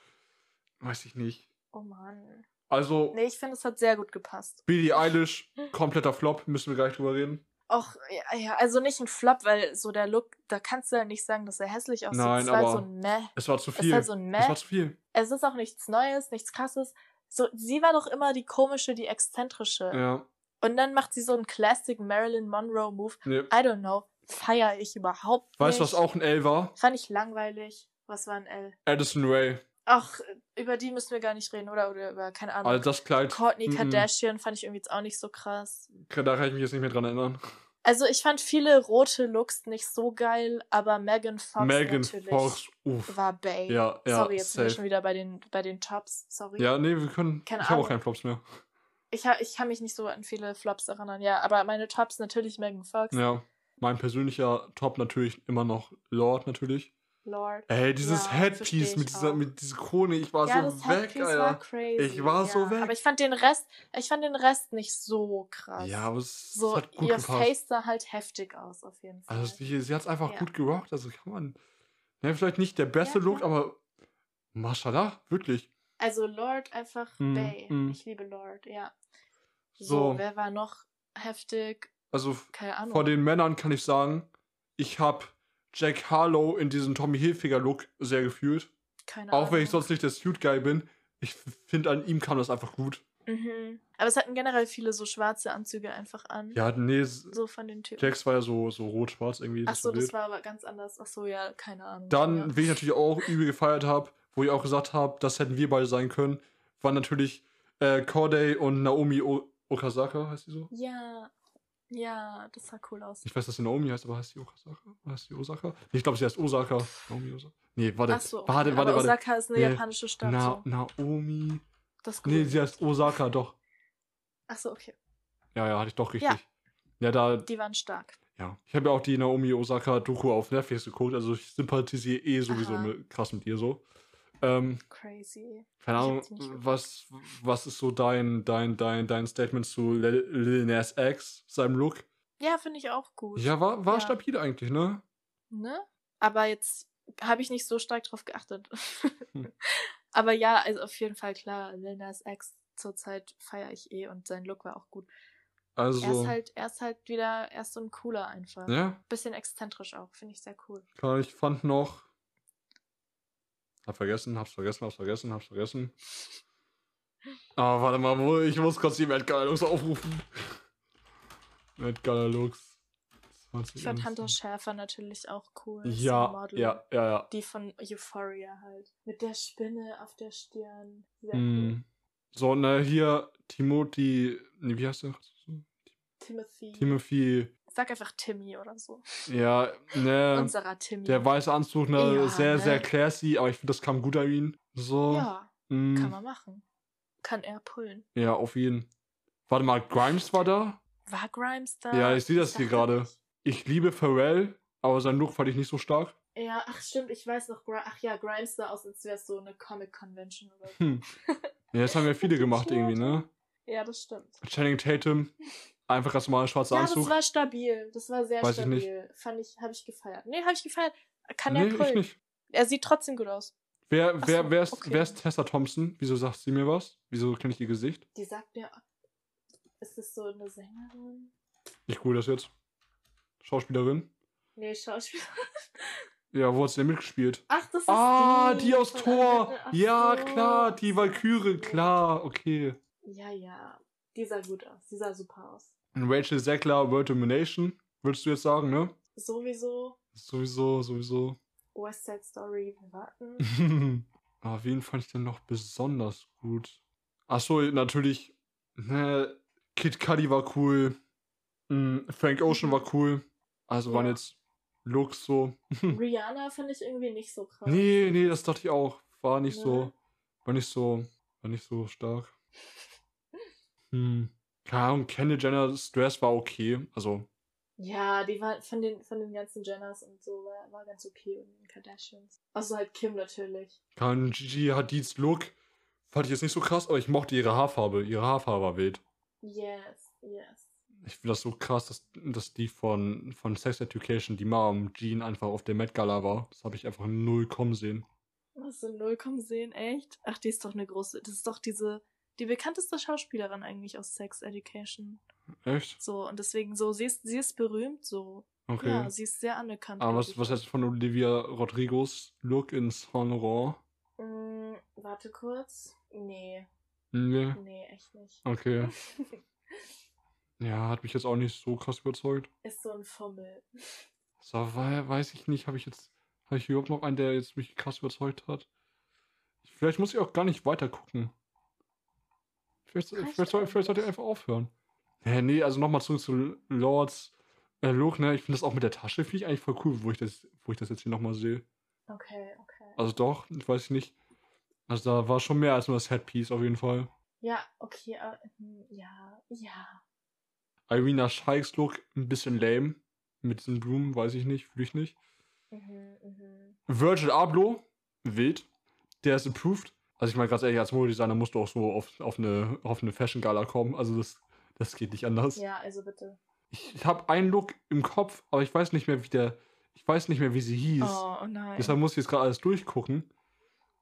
weiß ich nicht. oh Mann. Also, Nee, ich finde, es hat sehr gut gepasst. Billie Eilish, kompletter Flop, müssen wir gleich drüber reden. Och, ja, also nicht ein Flop, weil so der Look, da kannst du ja nicht sagen, dass er hässlich aussieht. Nein, es war halt aber so ein Meh. Es war zu Es viel. ist halt so ein Meh. es war zu viel. Es ist auch nichts Neues, nichts Krasses. So, sie war doch immer die komische, die exzentrische. Ja. Und dann macht sie so einen Classic Marilyn Monroe Move. Nee. I don't know. Feier ich überhaupt Weißt du, nicht. was auch ein L war? Fand ich langweilig. Was war ein L? Addison Ray. Ach, über die müssen wir gar nicht reden, oder? Oder über, keine Ahnung. Also das Kleid. Courtney mm, mm. Kardashian fand ich irgendwie jetzt auch nicht so krass. Da kann ich mich jetzt nicht mehr dran erinnern. Also ich fand viele rote Looks nicht so geil, aber Megan Fox Megan natürlich Fox, uff. war Bay. Ja, ja, Sorry, jetzt sind wir safe. schon wieder bei den, bei den Tops. Sorry. Ja, nee, wir können. Keine ich habe auch keinen Flops mehr. Ich, ha, ich kann mich nicht so an viele Flops erinnern. Ja, aber meine Tops natürlich Megan Fox, Ja. Mein persönlicher Top natürlich immer noch Lord natürlich. Lord. Ey, dieses Ja, Headpiece mit dieser, auch. mit dieser Krone, ich war ja, so das weg, Headpiece war Alter. crazy. Ich war so ja. weg. Aber ich fand den Rest, ich fand den Rest nicht so krass. Ja, aber es so hat gut ihr gepasst. Face sah halt heftig aus auf jeden Fall. Also sie, sie hat es einfach gut gerockt. Also kann man. Ja, vielleicht nicht der beste Look, aber Mashallah, wirklich. Also Lord einfach Mm, Bay. mm. Ich liebe Lord, ja. So, So. wer war noch heftig? Also Keine Ahnung. Von den Männern kann ich sagen, ich habe Jack Harlow in diesem Tommy Hilfiger Look sehr gefühlt. Keine Auch Ahnung. wenn ich sonst nicht der Suit Guy bin. Ich finde, an ihm kam das einfach gut. Mhm. Aber es hatten generell viele so schwarze Anzüge einfach an. Ja, nee, So von den Typen. Jax war ja so, so rot-schwarz irgendwie. Ach so, das war aber ganz anders. Ach so, ja, keine Ahnung. Dann, ja. wen ich natürlich auch übel gefeiert habe, wo ich auch gesagt habe, das hätten wir beide sein können, waren natürlich äh, Corday und Naomi o Okazaka, heißt die so? Ja, ja, das sah cool aus. Ich weiß, dass sie Naomi heißt, aber heißt Okazaka? Oder heißt die Osaka? Nee, ich glaube, sie heißt Osaka. Naomi Osaka. Nee, warte. Ach so, okay. warte, warte, warte. Osaka ist eine Nee, japanische Stadt. Na, so. Naomi. Das ist gut. Nee, sie heißt Osaka, doch. Ach so, okay. Ja, ja, hatte ich doch richtig. Ja. Ja, da, Die waren stark. ja. Ich habe ja auch die Naomi Osaka Doku auf Netflix geguckt, also ich sympathisiere eh sowieso mit, krass mit ihr so. Ähm, Crazy. keine Ahnung, was, was ist so dein, dein, dein, dein Statement zu Lil Nas X, seinem Look? Ja, finde ich auch gut. Ja, war, war Ja. stabil eigentlich, ne? Ne? Aber jetzt habe ich nicht so stark drauf geachtet. Hm. Aber ja, also auf jeden Fall klar, Lil Nas X zurzeit feiere ich eh und sein Look war auch gut. Er Also, ist halt, er ist halt wieder, er ist so ein cooler einfach. ja, Bisschen exzentrisch auch, finde ich sehr cool. klar, ich fand noch. Hab vergessen, hab's vergessen, hab's vergessen, hab's vergessen. Ah, warte mal, wo, ich muss kurz die Met Gala Looks aufrufen. Met Gala Looks. Ich fand Hunter Schäfer natürlich auch cool. Ja, ja, ja, ja. Die von Euphoria halt. Mit der Spinne auf der Stirn. Sehr cool. Mm. So, ne, hier Timothy, nee, wie heißt der? Timothy. Timothy, Sag einfach Timmy oder so. ja, ne, Unserer Timmy. der weiße Anzug, ne, Ja, sehr, ne? sehr classy, aber ich finde, das kam gut an ihn. So. Ja, mm, kann man machen. Kann er pullen. Ja, auf jeden. Warte mal, Grimes war da? War Grimes da? Ja, ich sehe das hier dachte gerade. Ich liebe Pharrell, aber sein Look fand ich nicht so stark. Ja, ach stimmt, ich weiß noch. Ach ja, Grimes sah aus, als wäre es so eine Comic-Convention oder so. Hm. Ja, das haben ja viele gemacht irgendwie, ne? Ja, das stimmt. Channing Tatum, einfach ganz normaler schwarzer Ja, Anzug. das war stabil. Das war sehr Weiß ich nicht. stabil. Fand ich, habe ich gefeiert. Nee, habe ich gefeiert. Kann nee, er ich nicht. Er sieht trotzdem gut aus. Wer, Ach wer, so, wer, ist, okay. wer ist Tessa Thompson? Wieso sagt sie mir was? Wieso kenne ich ihr Gesicht? Die sagt mir, ist das so eine Sängerin? Ich google das jetzt. Schauspielerin. Nee, Schauspieler. Ja, wo hat sie denn mitgespielt? Ach, das ist Ah, die. die aus Tor. Ja, so. klar, die Valkyrie, klar, okay. Ja, ja. Die sah gut aus. Die sah super aus. Rachel Zegler, World Domination, würdest du jetzt sagen, ne? Sowieso. Sowieso, sowieso. West Side Story. Wir warten. Aber wen fand ich denn noch besonders gut? Achso, natürlich, ne, Kid Cudi war cool. Mm, Frank Ocean war cool. Also waren Ja. jetzt Looks so. Rihanna fand ich irgendwie nicht so krass. Nee, nee, das dachte ich auch. War nicht Ne? so. War nicht so. War nicht so stark. Hm. Keine Ahnung, Kendall Jenner's Dress war okay. Also, Ja, die war von den, von den ganzen Jenners und so war, war ganz okay und den Kardashians. Also halt Kim natürlich. kann Gigi Hadids Look fand ich jetzt nicht so krass, aber ich mochte ihre Haarfarbe. Ihre Haarfarbe war wild. Yes, yes. Ich finde das so krass, dass, dass die von, von Sex Education, die Mom, Jean, einfach auf der Met Gala war. Das habe ich einfach null kommen sehen. Was in Null kommen sehen, echt? Ach, die ist doch eine große. Das ist doch diese, die bekannteste Schauspielerin eigentlich aus Sex Education. Echt? So, und deswegen so, sie ist, sie ist berühmt, so. Okay. Ja, sie ist sehr anerkannt. aber was, eigentlich was auch. heißt von Olivia Rodrigos Look in Saint Laurent? Mm, warte kurz. Nee, Nee. nee, echt nicht. Okay. Ja, hat mich jetzt auch nicht so krass überzeugt. ist so ein Fummel. So, wei- weiß ich nicht, habe ich jetzt, habe ich überhaupt noch einen, der jetzt mich krass überzeugt hat? Vielleicht muss ich auch gar nicht weiter gucken. Vielleicht, vielleicht, soll, vielleicht sollte ich einfach aufhören. Ja, nee, also nochmal zurück zu Lords äh, Look, ne? Ich finde das auch mit der Tasche, finde ich eigentlich voll cool, wo ich das, wo ich das jetzt hier nochmal sehe. Okay, okay. Also doch, ich weiß nicht. Also da war schon mehr als nur das Headpiece auf jeden Fall. Ja, okay, äh, hm, ja, ja. Irina Shayks Look ein bisschen lame. Mit diesen Blumen, weiß ich nicht, fühle ich nicht. Mhm, mhm. Virgil Abloh, wild. Der ist approved. Also ich meine ganz ehrlich, als Modedesigner musst du auch so auf, auf eine, auf eine Fashion Gala kommen. Also das, das geht nicht anders. Ja, also bitte. Ich, habe einen Look im Kopf, aber ich weiß nicht mehr, wie der. Ich weiß nicht mehr, wie sie hieß. Oh, oh nein. Deshalb muss ich jetzt gerade alles durchgucken,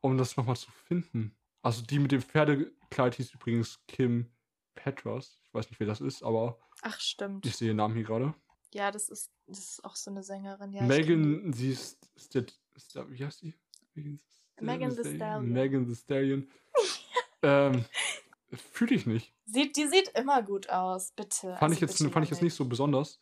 um das nochmal zu finden. Also die mit dem Pferdekleid hieß übrigens Kim Petras. Ich weiß nicht, wer das ist, aber Ach, stimmt. ich sehe den Namen hier gerade. Ja, das ist, das ist auch so eine Sängerin. Ja. Megan, sie ist, ist, der, ist der, wie heißt die? Megan, Megan Thee Stallion. Megan the Stallion. ähm, Fühle ich nicht. Sieht, die sieht immer gut aus, bitte. Fand, Also ich, jetzt, fand ich jetzt nicht so besonders.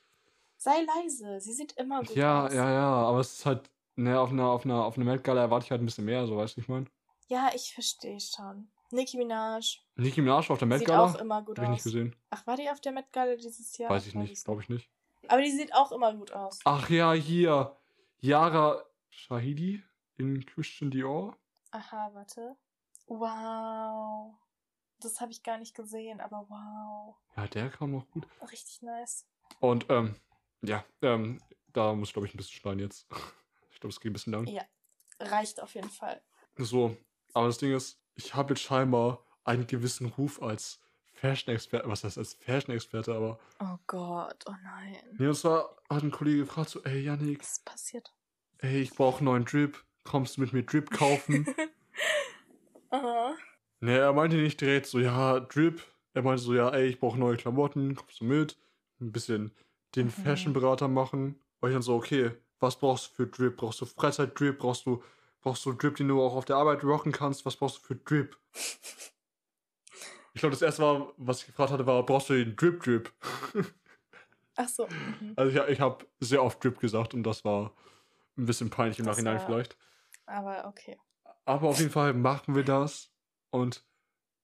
Sei leise, sie sieht immer gut Ja, aus. ja, ja, aber es ist halt, ne, auf einer, auf einer, auf einer Met Gala erwarte ich halt ein bisschen mehr, so weißt du, ich meine. Ja, ich verstehe schon. Nicki Minaj Nicki Minaj auf der Met sieht Gala? auch immer gut Hab ich nicht aus. gesehen. Ach, war die auf der Met Gala dieses Jahr? Weiß ich nicht, glaube ich nicht. Aber die sieht auch immer gut aus. Ach ja, hier. Yara Shahidi in Christian Dior. Aha, warte. Wow. Das habe ich gar nicht gesehen, aber wow. Ja, der kam noch gut. Richtig nice. Und, ähm, ja, ähm, da muss ich, glaube ich, ein bisschen schneiden jetzt. Ich glaube, es geht ein bisschen lang. Ja. Reicht auf jeden Fall. So, Aber das Ding ist, ich habe jetzt scheinbar einen gewissen Ruf als Fashion-Experte. Was heißt als Fashion-Experte, aber. Oh Gott, oh nein. Nee, und zwar hat ein Kollege gefragt: so, ey, Yannick, Was ist passiert? ey, ich brauche einen neuen Drip. Kommst du mit mir Drip kaufen? Aha. nee, er meinte nicht direkt so, ja, Drip. Er meinte so, ja, ey, ich brauche neue Klamotten. Kommst du mit? Ein bisschen den Mhm. Fashion-Berater machen. Und ich dann so, okay, was brauchst du für Drip? Brauchst du Freizeit-Drip? Brauchst du, brauchst du Drip, den du auch auf der Arbeit rocken kannst? Was brauchst du für Drip? Ich glaube, das erste Mal, was ich gefragt hatte, war, brauchst du den Drip-Drip? Ach so. Mhm. Also ich, ich habe sehr oft Drip gesagt und das war ein bisschen peinlich im Das Nachhinein war- vielleicht. Aber okay. Aber auf jeden Fall machen wir das und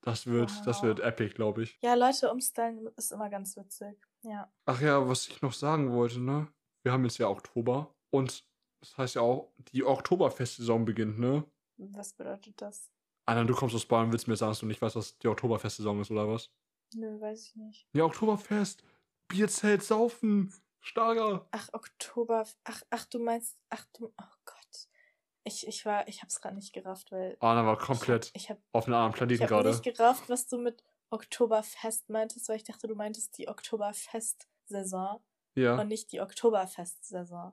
das wird, das Wow. wird epic, glaube ich. Ja, Leute umstylen ist immer ganz witzig. Ja. Ach ja, was ich noch sagen wollte, ne? Wir haben jetzt ja Oktober und das heißt ja auch, die Oktoberfestsaison beginnt, ne? Was bedeutet das? Anna, du kommst aus Bayern, willst mir sagen, dass du nicht weißt, was die Oktoberfestsaison ist, oder was? Nö, weiß ich nicht. Ja, Oktoberfest, Bierzelt, Saufen, Starker. Ach, Oktober. Ach, ach, du meinst. Ach, du. Oh. Ich, ich war. Ich hab's gerade nicht gerafft, weil. Anna war komplett Ich hab, auf einem anderen ich Planeten hab gerade. nicht gerafft, was du mit Oktoberfest meintest, weil ich dachte, du meintest die Oktoberfest-Saison Ja. und nicht die Oktoberfest-Saison.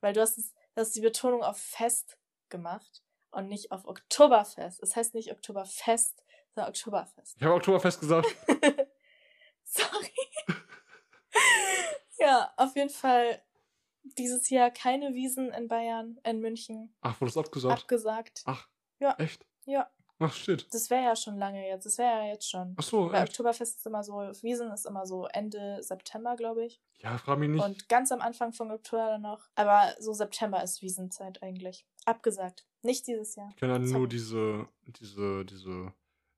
Weil du hast, es, du hast die Betonung auf Fest gemacht und nicht auf Oktoberfest. Es heißt nicht Oktoberfest, sondern Oktoberfest. Ich habe Oktoberfest gesagt. Sorry. ja, auf jeden Fall dieses Jahr keine Wiesen in Bayern, in München. Ach, wurde das abgesagt? Abgesagt. Ach, Ja. echt? Ja, Ach, shit. das wäre ja schon lange jetzt. Das wäre ja jetzt schon. Ach so, Weil echt? Oktoberfest ist immer so, Wiesen ist immer so Ende September, glaube ich. Ja, frag mich nicht. Und ganz am Anfang von Oktober dann noch. Aber so September ist Wiesenzeit eigentlich. Abgesagt. Nicht dieses Jahr. Ich ja Zack. nur diese, diese, diese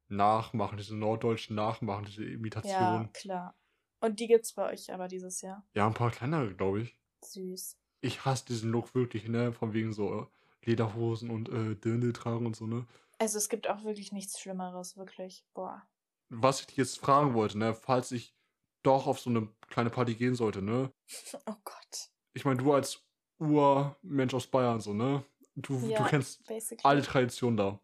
Nachmachen, diese norddeutschen Nachmachen, diese Ja, Imitation. klar. Und die gibt's bei euch aber dieses Jahr. Ja, ein paar kleinere, glaube ich. Süß. Ich hasse diesen Look wirklich, ne? Von wegen so äh, Lederhosen und äh, Dirndl tragen und so, ne? Also es gibt auch wirklich nichts Schlimmeres, wirklich. Boah. Was ich dich jetzt fragen wollte, ne? Falls ich doch auf so eine kleine Party gehen sollte, ne? Oh Gott. Ich meine, du als Urmensch aus Bayern, so, ne? Du, du Ja, kennst Basically. alle Traditionen da,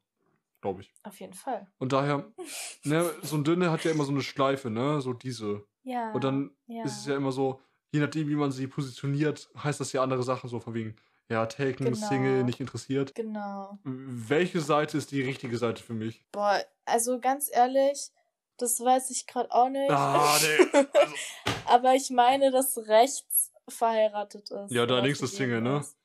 glaube ich. Auf jeden Fall. Und daher, ne, so ein Dirndl hat ja immer so eine Schleife, ne? So diese. Ja. Und dann ja. ist es ja immer so, je nachdem, wie man sie positioniert, heißt das ja andere Sachen, so von wegen, ja, Taken, Genau. Single, nicht interessiert. Genau. Welche Seite ist die richtige Seite für mich? Boah, also ganz ehrlich, das weiß ich gerade auch nicht. Ah, nee. Also, Aber ich meine, dass rechts verheiratet ist. Ja, da links ist Single, ne? ist.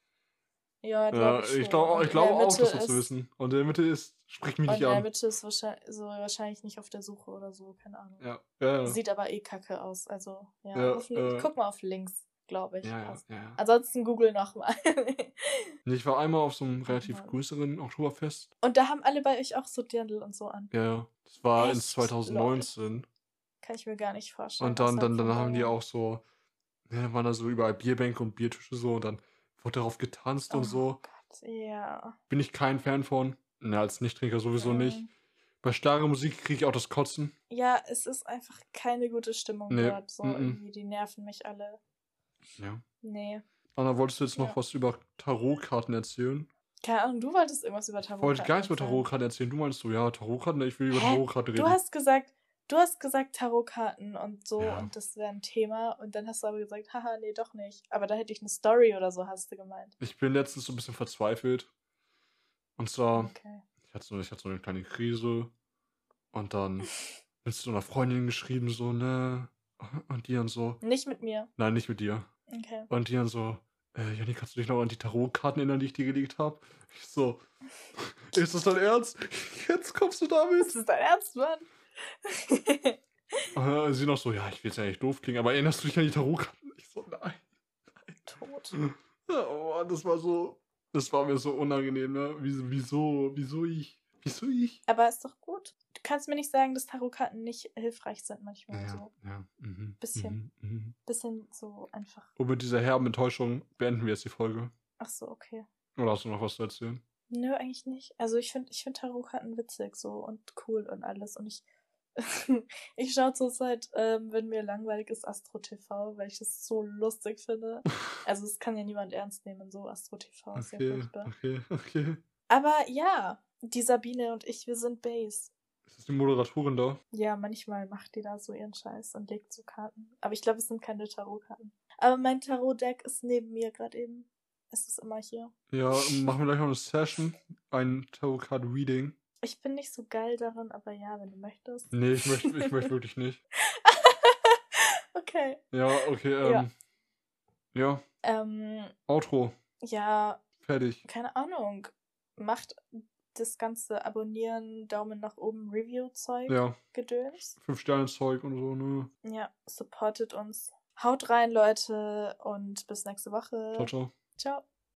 Ja, ja, glaube ich. glaube ich in glaub auch, das noch zu wissen. Und in der Mitte ist, sprich mich Und nicht an. Ist wahrscheinlich, so wahrscheinlich nicht auf der Suche oder so, keine Ahnung. Ja, ja, ja. Sieht aber eh kacke aus. Also, ja. Hoffentlich, äh, guck mal auf links, glaube ich. ja. Ansonsten google nochmal. Ich war einmal auf so einem relativ größeren Oktoberfest. und da haben alle bei euch auch so Dirndl und so an. Ja. Das war in Echt? 2019. Kann ich mir gar nicht vorstellen. Und dann, dann, dann haben die auch so, ja, waren da so überall Bierbänke und Biertische so und dann wurde darauf getanzt und Oh so. Gott, ja. Bin ich kein Fan von. Na, als Nichttrinker sowieso nicht. Mm. Bei starrer Musik kriege ich auch das Kotzen. Ja, es ist einfach keine gute Stimmung Nee, dort. So mm, mm. irgendwie, die nerven mich alle. Ja. Nee. Anna, wolltest du jetzt noch Ja. was über Tarotkarten erzählen? Keine Ahnung, du wolltest irgendwas über Ich Tarot. wollte gar nichts über Tarotkarten erzählen. Du meinst so, ja, Tarotkarten, ich will über Hä? Tarotkarten reden. Du hast gesagt, du hast gesagt Tarotkarten und so Ja. und das wäre ein Thema und dann hast du aber gesagt, haha, nee, doch nicht. Aber da hätte ich eine Story oder so, hast du gemeint. Ich bin letztens so ein bisschen verzweifelt. Und zwar, Okay. ich hatte so, ich hatte so eine kleine Krise. Und dann bin ich zu einer Freundin geschrieben, so, ne? Und die dann so, Nicht mit mir. nein, nicht mit dir. Okay. Und die dann so, äh, Janni, kannst du dich noch an die Tarotkarten erinnern, die ich dir gelegt habe? Ich so, ist das dein Ernst? Jetzt kommst du damit? Ist das dein Ernst, Mann? Und sie noch so, ja, ich will jetzt ja nicht doof klingen, aber erinnerst du dich an die Tarotkarten? Ich so, nein. Tot. Oh Mann, das war so, das war mir so unangenehm, ne? Wieso, wieso, wieso ich? Wieso ich? Aber ist doch gut. Du kannst mir nicht sagen, dass Tarotkarten nicht hilfreich sind manchmal. So. ja. Mhm, Bisschen. Mhm, mhm. Bisschen so einfach. Und mit dieser herben Enttäuschung beenden wir jetzt die Folge. Ach so, okay. Oder hast du noch was zu erzählen? Nö, eigentlich nicht. Also ich finde ich find Tarotkarten witzig so und cool und alles. Und ich, ich schaue zurzeit, ähm, wenn mir langweilig ist, Astro TV, weil ich das so lustig finde. Also es kann ja niemand ernst nehmen, so Astro TV ist ja Okay, furchtbar. okay, okay. Aber ja, Die Sabine und ich, wir sind Base. Ist das die Moderatorin da? Ja, manchmal macht die da so ihren Scheiß und legt so Karten. Aber ich glaube, es sind keine Tarotkarten. Aber mein Tarot-Deck ist neben mir gerade eben. Es ist immer hier. Ja, machen wir gleich noch eine Session. Ein Tarot-Card-Reading. Ich bin nicht so geil darin, aber ja, wenn du möchtest. Nee, ich möchte, ich möchte wirklich nicht. okay. Ja, okay, ähm. Ja. Ja. Ähm, Outro. ja, Fertig. keine Ahnung. Macht das ganze Abonnieren, Daumen nach oben, Review-Zeug, Ja. Gedöns. Fünf-Sterne-Zeug und so, ne? Ja, supportet uns. Haut rein, Leute, und bis nächste Woche. Ciao, ciao. Ciao.